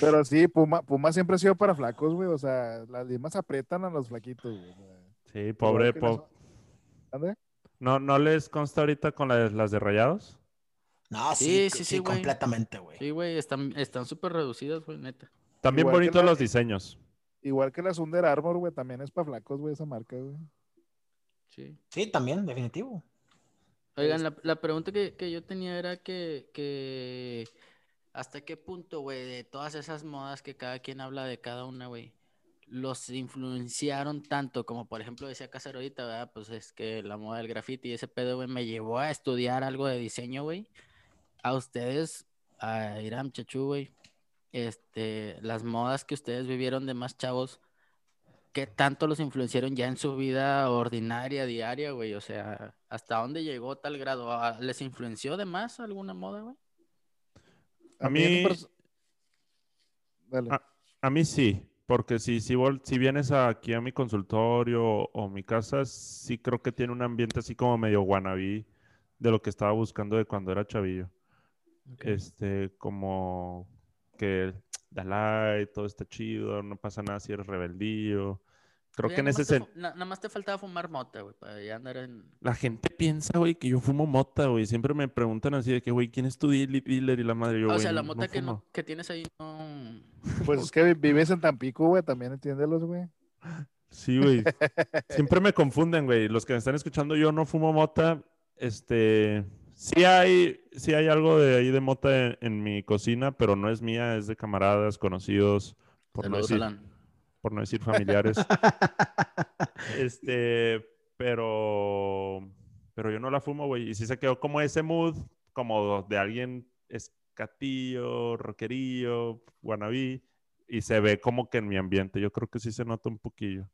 Pero sí, Puma, Puma siempre ha sido para flacos, güey. O sea, las limas aprietan a los flaquitos, güey. Sí, pobre. que las-. ¿No, ¿No les consta ahorita con las, las de rayados? No, Sí, sí, sí, sí, sí, güey. completamente, güey. Sí, güey, están están súper reducidas, güey, neta. También Igual bonitos la- los diseños. Igual que las Under Armour, güey, también es para flacos, güey, esa marca, güey. Sí. Sí, también, definitivo. Oigan, la, la pregunta que, que yo tenía era que, que hasta qué punto, güey, de todas esas modas que cada quien habla de cada una, güey, los influenciaron tanto, como por ejemplo decía Casar ahorita, ¿verdad? Pues es que la moda del graffiti y ese pedo, güey, me llevó a estudiar algo de diseño, güey. A ustedes, a Iram Chachu, güey, este, las modas que ustedes vivieron de más chavos, ¿qué tanto los influenciaron ya en su vida ordinaria, diaria, güey? O sea, ¿hasta dónde llegó tal grado? ¿Ah, ¿Les influenció de más alguna moda, güey? A mí- Dale. Ah, A mí sí, porque si, si, vol- si vienes aquí a mi consultorio o, o mi casa, sí creo que tiene un ambiente así como medio wannabe de lo que estaba buscando de cuando era chavillo. Este, como que Dalai, todo está chido, no pasa nada si eres rebeldío. Creo Oye, que en ese más te sen- fu- na- Nada más te faltaba fumar mota, güey, para ya andar en... La gente piensa, güey, que yo fumo mota, güey. Siempre me preguntan así de que, güey, ¿quién es tu deal- dealer y la madre? Yo, Ah, o "Güey, sea, la no- no mota que, no, fumo". que tienes ahí no... Pues es que vi- vives en Tampico, güey, también entiéndelos, güey. Sí, güey. Siempre me confunden, güey. Los que me están escuchando, yo no fumo mota. Este, sí hay, sí hay algo de ahí de mota en, en mi cocina, pero no es mía, es de camaradas, conocidos, por no Saludos, decir, Alan. Por no decir familiares. Este, pero, pero yo no la fumo, güey. Y sí se quedó como ese mood, como de alguien escatillo, rockerillo, wannabe. Y se ve como que en mi ambiente. Yo creo que sí se nota un poquillo.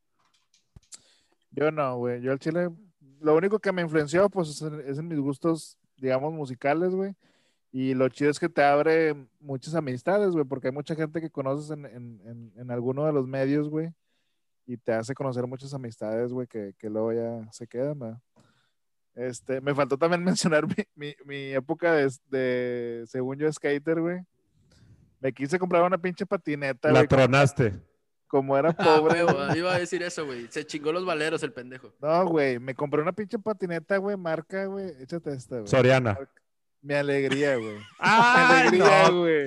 Yo no, güey. Yo al chile, lo único que me influenció, pues, es en, es en mis gustos, digamos, musicales, güey. Y lo chido es que te abre muchas amistades, güey, porque hay mucha gente que conoces en, en, en, en alguno de los medios, güey. Y te hace conocer muchas amistades, güey, que, que luego ya se quedan, ¿verdad? Este, me faltó también mencionar mi, mi, mi época de, de, según yo, skater, güey. Me quise comprar una pinche patineta, La güey. tronaste. Como era Ah, pobre, huevo, güey. iba a decir eso, güey. Se chingó los valeros el pendejo. No, güey, me compré una pinche patineta, güey, marca, güey. Échate esta, güey. Soriana. Mi alegría, güey. Mi ¡Ay, alegría, no! güey.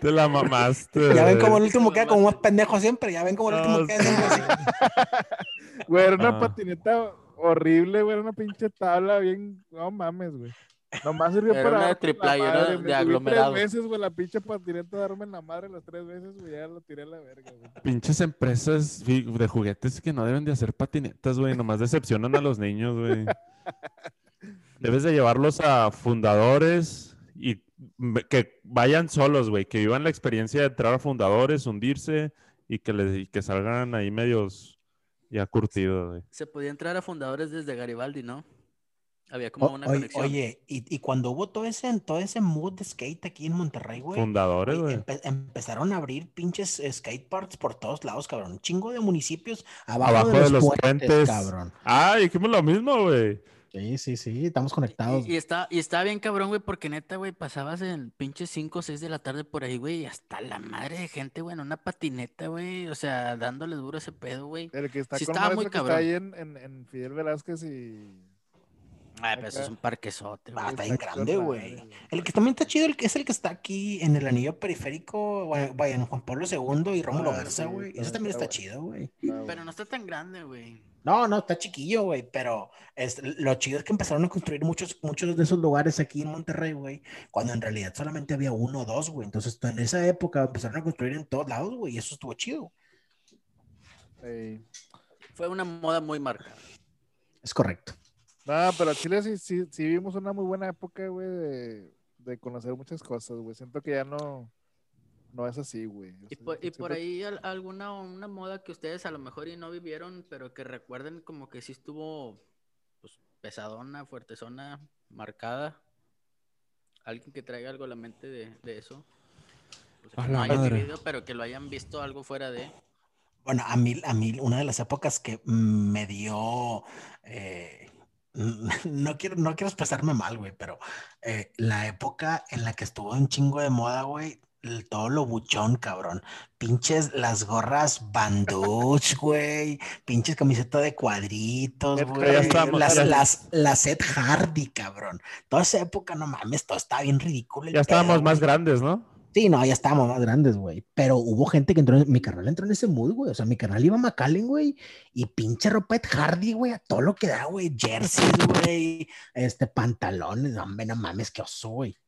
Te la mamaste. Ya ven como el último queda como más pendejo siempre. Ya ven como el último No, queda siempre así. Güey, era una Ah. patineta horrible, güey. Era una pinche tabla bien. No mames, güey. Nomás sirvió Era para. una la triplayo, era de aglomerado. Tres veces, güey, la pinche patineta darme en la madre las tres veces, güey. Ya lo tiré a la verga, güey. Pinches empresas de juguetes que no deben de hacer patinetas, güey. Nomás decepcionan a los niños, güey. Debes de llevarlos a fundadores y que vayan solos, güey. Que vivan la experiencia de entrar a fundadores, hundirse y que, les, y que salgan ahí medios ya curtidos, güey. Se podía entrar a fundadores desde Garibaldi, ¿no? Había como O- una oye, conexión. oye, y, y cuando hubo todo ese, todo ese mood de skate aquí en Monterrey, güey, Fundadores, güey, güey. empe- empezaron a abrir pinches skate parks por todos lados, cabrón. Un chingo de municipios abajo, Abajo de, de los, los puentes, puentes. cabrón. Ah, dijimos lo mismo, güey. Sí, sí, sí, estamos conectados. Y, y está, y está bien cabrón, güey, porque neta, güey, pasabas en pinche 5 o 6 de la tarde por ahí, güey, y hasta la madre de gente, güey, en una patineta, güey, o sea, dándole duro ese pedo, güey. El que está Sí con estaba muy está ahí en, en, en Fidel Velázquez y. Ay, pero eso es un parquesote, Ah, güey. está bien Está con grande, güey. El que también está chido el que es el que está aquí en el anillo periférico, vaya, vaya, en Juan Pablo II y Rómulo Ah, Garza, güey. Ese también está chido. Ah, güey. Pero no está tan grande, güey. No, no, está chiquillo, güey, pero es, lo chido es que empezaron a construir muchos, muchos de esos lugares aquí en Monterrey, güey, cuando en realidad solamente había uno o dos, güey. Entonces, en esa época empezaron a construir en todos lados, güey, y eso estuvo chido. Fue una moda muy marcada. Es correcto. No, pero Chile sí, sí, sí vivimos una muy buena época, güey, de, de conocer muchas cosas, güey. Siento que ya no, no es así, güey. Y por, y por siento- ahí al- alguna una moda que ustedes a lo mejor y no vivieron, pero que recuerden como que sí estuvo pues, pesadona, fuertezona, marcada. Alguien que traiga algo a la mente de, de eso. O sea, que no hayan vivido, pero que lo hayan visto algo fuera de. Bueno, a mí, a mí una de las épocas que me dio, eh, no quiero, no quiero expresarme mal, güey, pero eh, la época en la que estuvo un chingo de moda, güey, todo lo buchón, cabrón. Pinches las gorras banduch, güey, pinches camisetas de cuadritos, güey, estamos, las, las, las Ed Hardy, cabrón. Toda esa época, no mames, todo estaba bien ridículo. Ya estábamos pedo, más güey. grandes, ¿no? Sí, no, ya estábamos más grandes, güey. Pero hubo gente que entró, en- mi carnal entró en ese mood, güey. O sea, mi carnal iba a McAllen, güey. Y pinche ropa Ed Hardy, güey, a todo lo que da, güey. Jerseys, güey. Este, pantalones. No, hombre, no mames, qué oso, güey.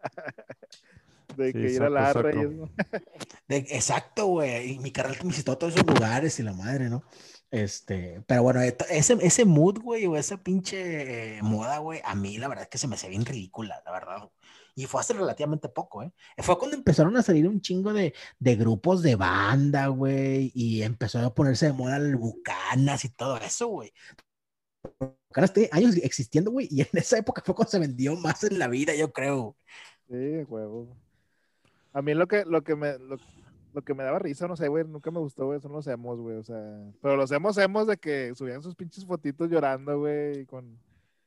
de Sí, que ir a la saco. Reyes, ¿no? De- exacto, güey. Y mi carnal me visitó todos esos lugares y la madre, ¿no? Este, pero bueno, ese, ese mood, güey, o esa pinche eh, moda, güey, a mí la verdad es que se me hace bien ridícula, la verdad. Y fue hace relativamente poco, ¿eh? Fue cuando empezaron a salir un chingo de, de grupos de banda, güey, y empezó a ponerse de moda el Bucanas y todo eso, güey. Bucanas tiene años existiendo, güey, y en esa época fue cuando se vendió más en la vida, yo creo. Sí, huevo. A mí lo que, lo que me, lo, lo que me daba risa, no sé, güey, nunca me gustó, güey, son los emos, güey, o sea, pero los emos, emos de que subían sus pinches fotitos llorando, güey, y con...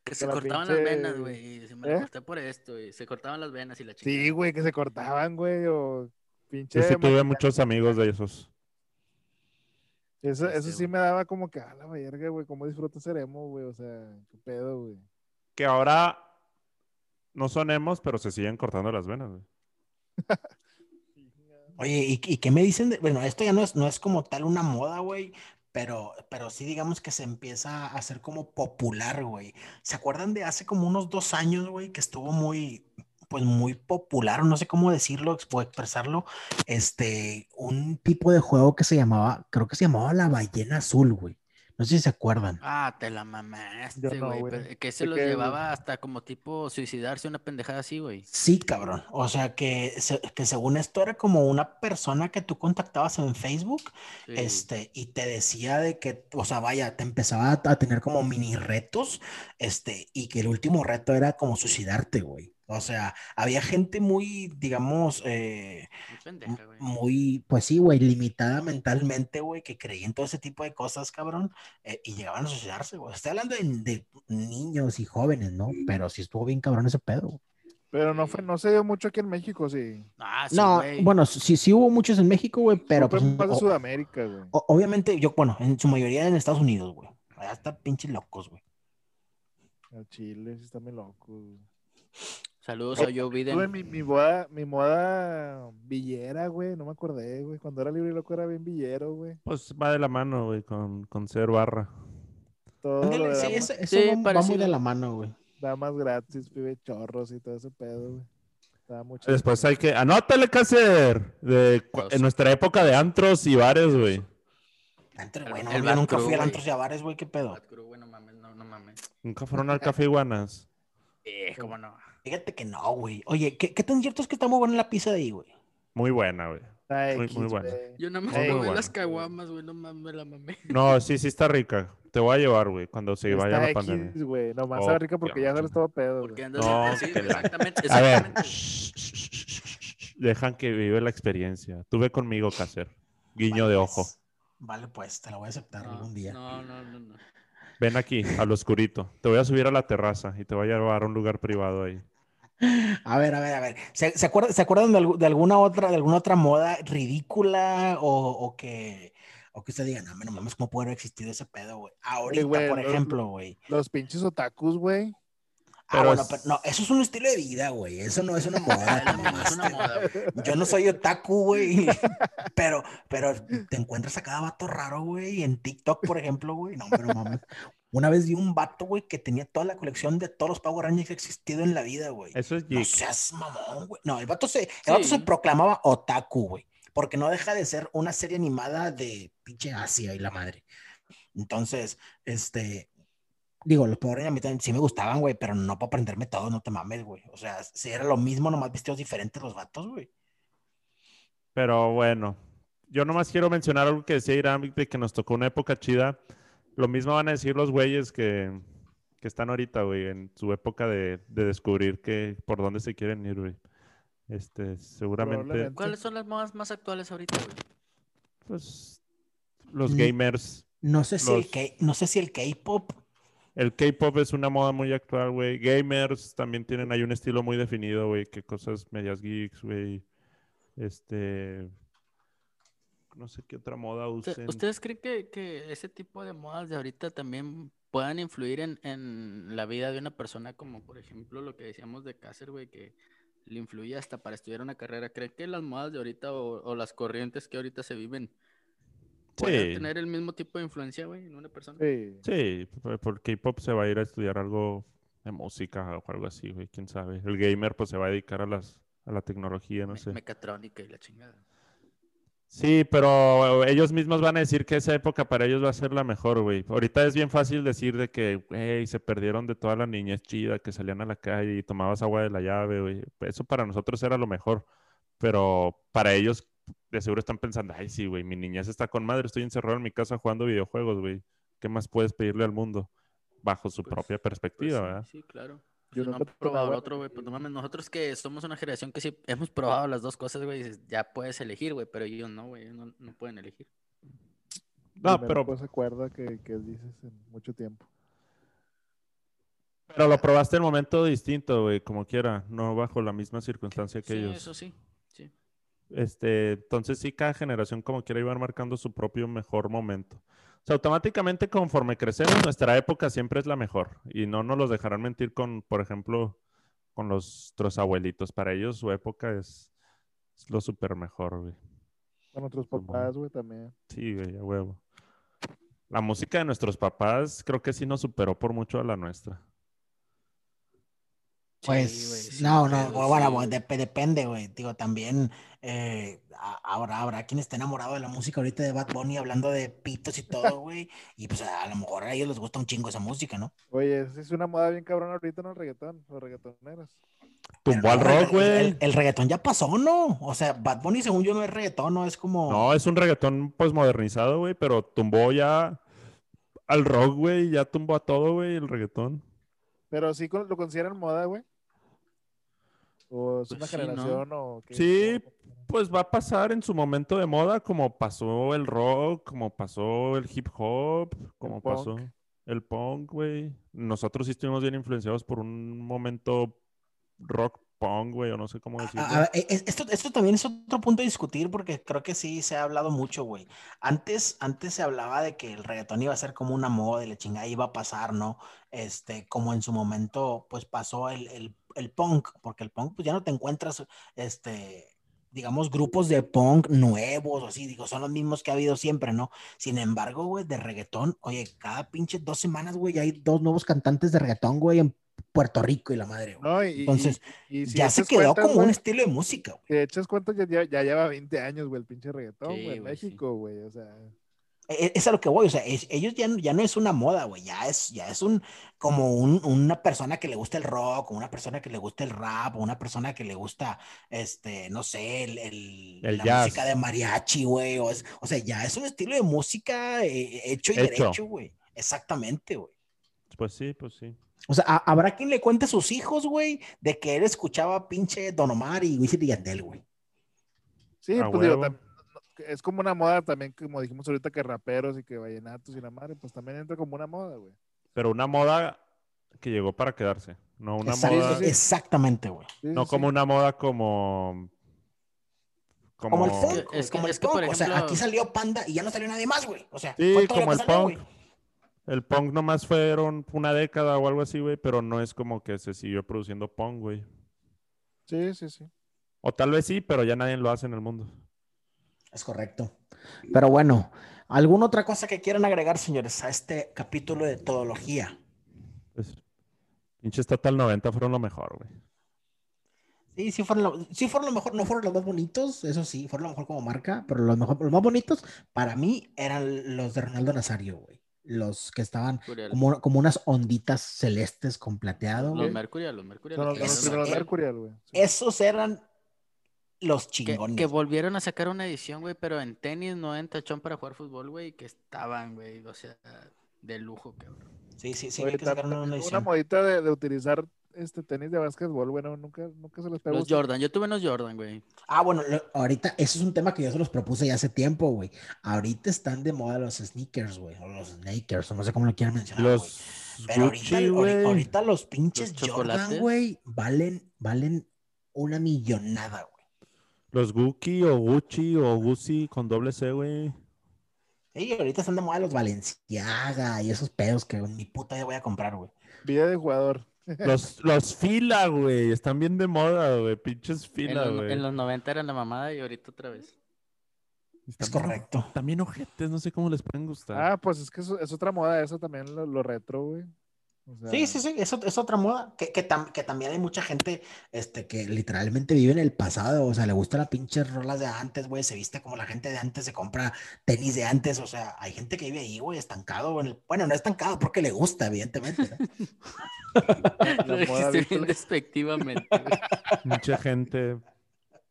Que se la cortaban pinche- las venas, güey. y Se me ¿Eh? corté por esto, y se cortaban las venas y la chica. Sí, güey, que se cortaban, güey, o pinche... Yo sí tuve muchos amigos de esos. Eso, eso sí me daba como que, a la verga, güey, cómo disfruto ser emo, güey, o sea, qué pedo, güey. Que ahora no son emos, pero se siguen cortando las venas, güey. Oye, ¿y, qué me dicen? de- bueno, esto ya no es, no es como tal una moda, güey, pero, pero sí digamos que se empieza a hacer como popular, güey. ¿Se acuerdan de hace como unos dos años, güey, que estuvo muy, pues muy popular, no sé cómo decirlo ex- o expresarlo, este, un tipo de juego que se llamaba, creo que se llamaba la ballena azul, güey. No sé si se acuerdan. Ah, te la mamaste, no, güey. que se ¿De los llevaba hasta como tipo suicidarse, una pendejada así, güey. Sí, cabrón. O sea que, se- que según esto era como una persona que tú contactabas en Facebook Sí. Este, y te decía de que, o sea, vaya, te empezaba a, a tener como mini retos, este, y que el último reto era como suicidarte, güey. O sea, había gente muy, digamos, eh, Muy pendeja, güey. muy, pues sí, güey, limitada mentalmente, güey, que creía en todo ese tipo de cosas, cabrón, eh, y llegaban a suicidarse, güey. Estoy hablando de, de niños y jóvenes, ¿no? Pero sí estuvo bien cabrón ese pedo. güey. Pero no fue, no se dio mucho aquí en México, sí. Ah, sí, No, bueno, sí, sí hubo muchos en México, güey, pero pues, más de o- Sudamérica, güey. obviamente, yo, bueno, en su mayoría en Estados Unidos, güey. Allá están pinches locos, güey. El Chile sí está muy loco, güey. Saludos a Joe Tuve Biden. mi, mi boda, mi moda villera, güey, no me acordé, güey. Cuando era libre y loco era bien villero, güey. Pues va de la mano, güey, con, con ser barra. Todo sí, eso, eso Sí, va- va, muy de la mano, güey. damas gratis, pibe chorros y todo ese pedo, güey. Mucho. Después hay que... ¡Anótale, Cácer! De, Dos. en nuestra época de antros y bares, güey. Antro, güey, no, el yo nunca fui al Crew, antros y a bares, güey, qué pedo. Güey, no mames, no, no mames. Nunca fueron al Café Iguanas. Eh, cómo no. Fíjate que no, güey. Oye, ¿qué, qué tan cierto es que está muy buena la pizza de ahí, güey? Muy buena, güey. Está muy- buena. Yo nada más Muy probé las caguamas, güey, no mames, la mamé. No, sí, sí está rica. Te voy a llevar, güey, cuando se vaya Está la X, pandemia. güey. Nomás Oh, sabe rica porque ya ya, sales todo pedo, Porque güey. andas No, sí, que la- exactamente, A ver, dejan que vive la experiencia. Tú ve conmigo, Caser. Guiño Vale, de pues. ojo. Vale, pues, te lo voy a aceptar No, algún día. no, no, no, no. Ven aquí, al oscurito. Te voy a subir a la terraza y te voy a llevar a un lugar privado ahí. A ver, a ver, a ver. ¿Se, se acuerdan, ¿se acuerdan de, algu- de alguna otra, de alguna otra moda ridícula o, o que, o que usted diga, no, no mames, ¿cómo puede haber existido ese pedo, güey? Ahorita, güey, por lo- ejemplo, güey. Los pinches otakus, güey. Ah, Pero bueno, es- pero no, eso es un estilo de vida, güey. Eso no es una moda. Mismo, es una moda, güey. Yo no soy otaku, güey. Pero, pero te encuentras a cada vato raro, güey. En TikTok, por ejemplo, güey. No, pero mames. Una vez vi un vato, güey, que tenía toda la colección de todos los Power Rangers que ha existido en la vida, güey. Eso es No geek. seas mamón, güey. No, el vato se, el vato Sí. se proclamaba otaku, güey. Porque no deja de ser una serie animada de pinche Asia y la madre. Entonces, este. Digo, los Power Rangers a mí también sí me gustaban, güey, pero no para aprenderme todo, no te mames, güey. O sea, si era lo mismo, nomás vestidos diferentes los vatos, güey. Pero bueno, yo nomás quiero mencionar algo que decía Irán de que nos tocó una época chida. Lo mismo van a decir los güeyes que, que están ahorita, güey, en su época de, de descubrir que por dónde se quieren ir, güey. Este, seguramente. ¿Cuáles son las modas más actuales ahorita, güey? pues, los gamers. No sé si el K- no sé si el K-pop. El K-pop es una moda muy actual, güey. Gamers también tienen ahí un estilo muy definido, güey. Que cosas medias geeks, güey. Este. No sé qué otra moda usen. ¿Ustedes creen que, que ese tipo de modas de ahorita también puedan influir en, en la vida de una persona, como por ejemplo lo que decíamos de Cácer, güey, que le influye hasta para estudiar una carrera? ¿Creen que las modas de ahorita o, o las corrientes que ahorita se viven pueden Sí. tener el mismo tipo de influencia, güey, en una persona? Sí. Sí, por- por K-pop se va a ir a estudiar algo de música o algo así, güey. Quién sabe. El gamer, pues se va a dedicar a las a la tecnología, no Me- sé. Mecatrónica y la chingada. Sí, pero ellos mismos van a decir que esa época para ellos va a ser la mejor, güey. Ahorita es bien fácil decir de que, güey, se perdieron de toda la niñez chida, que salían a la calle y tomabas agua de la llave, güey. Eso para nosotros era lo mejor. Pero para ellos, de seguro están pensando, ay, sí, güey, mi niñez está con madre, estoy encerrado en mi casa jugando videojuegos, güey. ¿Qué más puedes pedirle al mundo? Bajo su Pues- propia Pues perspectiva, sí, ¿verdad? sí, claro. Yo no tomé probado el otro, güey, pues no mames, nosotros que somos una generación que sí hemos probado las dos cosas, güey, dices, ya puedes elegir, güey, pero ellos no, güey, ellos no, no pueden elegir. No, Primero, pero, Pues se acuerda que, que dices en mucho tiempo. pero lo probaste en momento distinto, güey, como quiera, no bajo la misma circunstancia que Sí, ellos. eso sí, sí. Este, entonces sí, cada generación como quiera iba marcando su propio mejor momento. O sea, automáticamente conforme crecemos, nuestra época siempre es la mejor. Y no nos los dejarán mentir con, por ejemplo, con los, nuestros abuelitos. Para ellos su época es, es lo súper mejor, güey. Con otros Simón. papás, güey, también. Sí, güey, a huevo. La música de nuestros papás creo que sí nos superó por mucho a la nuestra. Pues Sí, güey, sí, no, no, bueno, bueno, sí, pues, dep- depende, güey. Digo, también eh, ahora habrá quien esté enamorado de la música ahorita de Bad Bunny hablando de pitos y todo, güey. Y pues a lo mejor a ellos les gusta un chingo esa música, ¿no? Oye, esa es una moda bien cabrona ahorita en el reggaetón, los reggaetoneros. Tumbó al no, rock, güey. el- el reggaetón ya pasó, ¿no? O sea, Bad Bunny, según yo, no es reggaetón, no es como. No, es un reggaetón pues modernizado, güey, pero tumbó ya al rock, güey, ya tumbó a todo, güey, el reggaetón. Pero sí lo consideran moda, güey. O es Pues una sí, ¿no? generación o qué. Sí. Pues va a pasar en su momento de moda, como pasó el rock, como pasó el hip hop, como pasó el punk, güey. Nosotros sí estuvimos bien influenciados por un momento rock punk, güey, o no sé cómo A- decirlo. a- a- e- es- esto, esto también es otro punto a discutir porque creo que sí se ha hablado mucho, güey. Antes, antes se hablaba de que el reggaetón iba a ser como una moda y la chingada iba a pasar, ¿no? Este, como en su momento, pues pasó el, el, el punk, porque el punk, pues ya no te encuentras, este, digamos, grupos de punk nuevos o así, digo, son los mismos que ha habido siempre, ¿no? Sin embargo, güey, de reggaetón, oye, cada pinche dos semanas, güey, ya hay dos nuevos cantantes de reggaetón, güey, en Puerto Rico y la madre, güey. No, y, y- Entonces, y si ya se quedó cuentas, como un estilo de música, güey. Si echas cuenta ya, ya, ya lleva 20 años, güey, el pinche reggaetón, Sí, güey, en güey, sí. México, güey. O sea, Es a lo que voy, o sea, es- ellos ya, no- ya no es una moda, güey, ya es, ya es un, como un- una persona que le gusta el rock, o una persona que le gusta el rap, o una persona que le gusta, este, no sé, el, el- El la jazz. música de mariachi, güey, o, es- o sea, ya es un estilo de música eh, hecho y Hecho. derecho, güey, Exactamente, güey. Pues sí, pues sí. O sea, habrá quien le cuente a sus hijos, güey, de que él escuchaba pinche Don Omar y Wisin y Yandel, güey. Sí, A pues digo, es como una moda también, como dijimos ahorita, que raperos y que vallenatos y la madre, pues también entra como una moda, güey. Pero una moda que llegó para quedarse. No una moda. sí. Exactamente, güey. Sí, No sí, como una moda como. Como, Como el funk, Es como el es que. O sea, aquí salió Panda y ya no salió nadie más, güey. O sea, Sí, como el salió, punk. güey. El punk nomás fueron una década o algo así, güey, pero no es como que se siguió produciendo punk, güey. Sí, sí, sí. O tal vez sí, pero ya nadie lo hace en el mundo. Es correcto. Pero bueno, ¿alguna otra cosa que quieran agregar, señores, a este capítulo de todología? Pues, pinches Total 90 fueron lo mejor, güey. Sí, sí fueron, lo, sí fueron lo mejor, no fueron los más bonitos, eso sí, fueron lo mejor como marca, pero los, mejor, los más bonitos para mí eran los de Ronaldo Nazario, güey. Los que estaban como, como unas onditas celestes con plateado, Los güey. Mercurial, los Mercurial. Los, Mercurial, güey. Esos eran los chingones. que volvieron a sacar una edición, güey, pero en tenis, no en tachón para jugar fútbol, güey, que estaban, güey, o sea, de lujo, cabrón. Sí, sí, sí, Oye, que sacaron una hubo una edición. modita de, de utilizar este tenis de básquetbol, bueno, nunca, nunca se les pegó. Los Jordan, yo tuve unos Jordan, güey. Ah, bueno, lo- ahorita, eso es un tema que yo se los propuse ya hace tiempo, güey. Ahorita están de moda los sneakers, güey, o los sneakers, o no sé cómo lo quieran mencionar. Los Pero ahorita, Gucci, los pinches Los Jordan, chocolates. güey, valen, valen una millonada, güey. Los Gucci o Gucci o Gucci con doble C, güey. Sí, ahorita están de moda los Valenciaga y esos pedos que ni puta ya voy a comprar, güey. Vida de jugador. Los, los fila, güey. Están bien de moda, güey. Pinches En fila, los, güey. en los 90 eran la mamada y ahorita otra vez. Están Es bien- correcto. También ojetes, no sé cómo les pueden gustar. Ah, pues es que eso- es otra moda, eso también lo, lo retro, güey. O sea, Sí, sí, sí, eso es otra moda, que, que, tam- que también hay mucha gente este, que literalmente vive en el pasado, o sea, le gustan las pinches rolas de antes, güey, se viste como la gente de antes, se compra tenis de antes, o sea, hay gente que vive ahí, güey, estancado, en el- bueno, no estancado porque le gusta, evidentemente, ¿no? Lo La moda bien despectivamente. Mucha gente.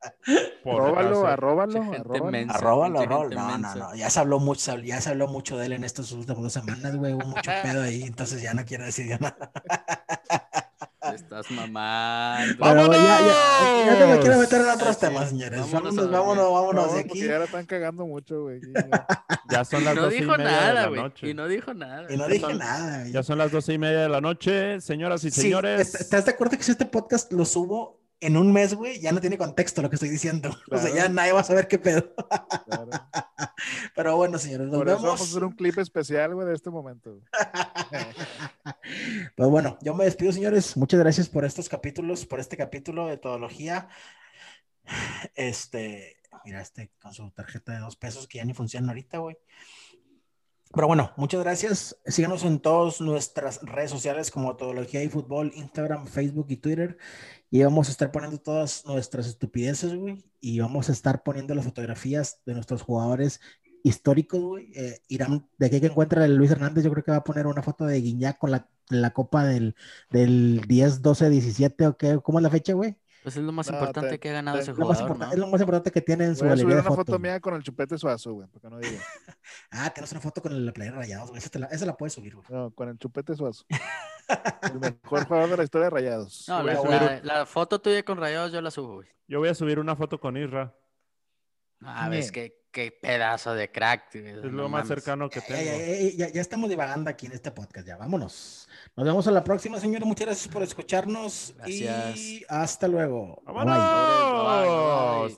Arróbalo, arróbalo, arróbalo. Arróbalo, arróbalo. No, no, no. Ya se habló mucho, ya se habló mucho de él en estas últimas dos semanas, güey. Hubo mucho pedo ahí, entonces ya no quiero decir ya nada. Estás mamando. Pero ya, ya, ya no me quiero meter en otros Así temas, es. señores. Vámonos Vámonos, vámonos, vámonos de aquí. ya la están cagando mucho, güey. ya. Son las No doce y dijo media de nada, la güey. noche. Y no dijo nada. Y no Ya dije son- nada, güey. Ya son las doce y media de la noche, señoras y Sí, señores. ¿est- ¿Estás de acuerdo que si este podcast lo subo en un mes, güey? Ya no tiene contexto lo que estoy diciendo. O sea, Claro. ya nadie va a saber qué pedo. Claro. Pero bueno, señores, nos Por eso vamos a vemos. hacer un clip especial, güey, de este momento. Pues bueno, yo me despido, señores. Muchas gracias por estos capítulos, por este capítulo de todología. Este, mira, este con su tarjeta de dos pesos que ya ni funciona ahorita, güey. Pero bueno, muchas gracias. Síganos en todas nuestras redes sociales como Todología y Fútbol, Instagram, Facebook y Twitter. Y vamos a estar poniendo todas nuestras estupideces, güey. Y vamos a estar poniendo las fotografías de nuestros jugadores históricos, güey. Eh, Irán, de aquí que encuentra Luis Hernández, yo creo que va a poner una foto de Guiñac con la, la copa del, del 10, 12, 17, ¿o qué? ¿Cómo es la fecha, güey? Pues es lo más No, importante te- que ha ganado te- ese Es lo, más jugador, importa- ¿no? es lo más importante que tiene en su Voy a galería subir de una foto mía con el chupete suazo, güey, porque no diga. Ah, tienes una foto con la playera rayados, güey. Esa, te la, esa la puedes subir, güey. No, con el chupete suazo. El mejor jugador de la historia de Rayados. No, la, subir la- la foto tuya con rayados yo la subo, güey. Yo voy a subir una foto con Isra. Ah, ves Bien. Qué, pedazo de crack. Es no lo más mames. cercano que tengo. ya, ya, ya- ya estamos divagando aquí en este podcast, ya vámonos. Nos vemos a la próxima, señores. Muchas gracias por escucharnos Gracias. y hasta luego. Bye, bye. ¡Vámonos! Bye, bye.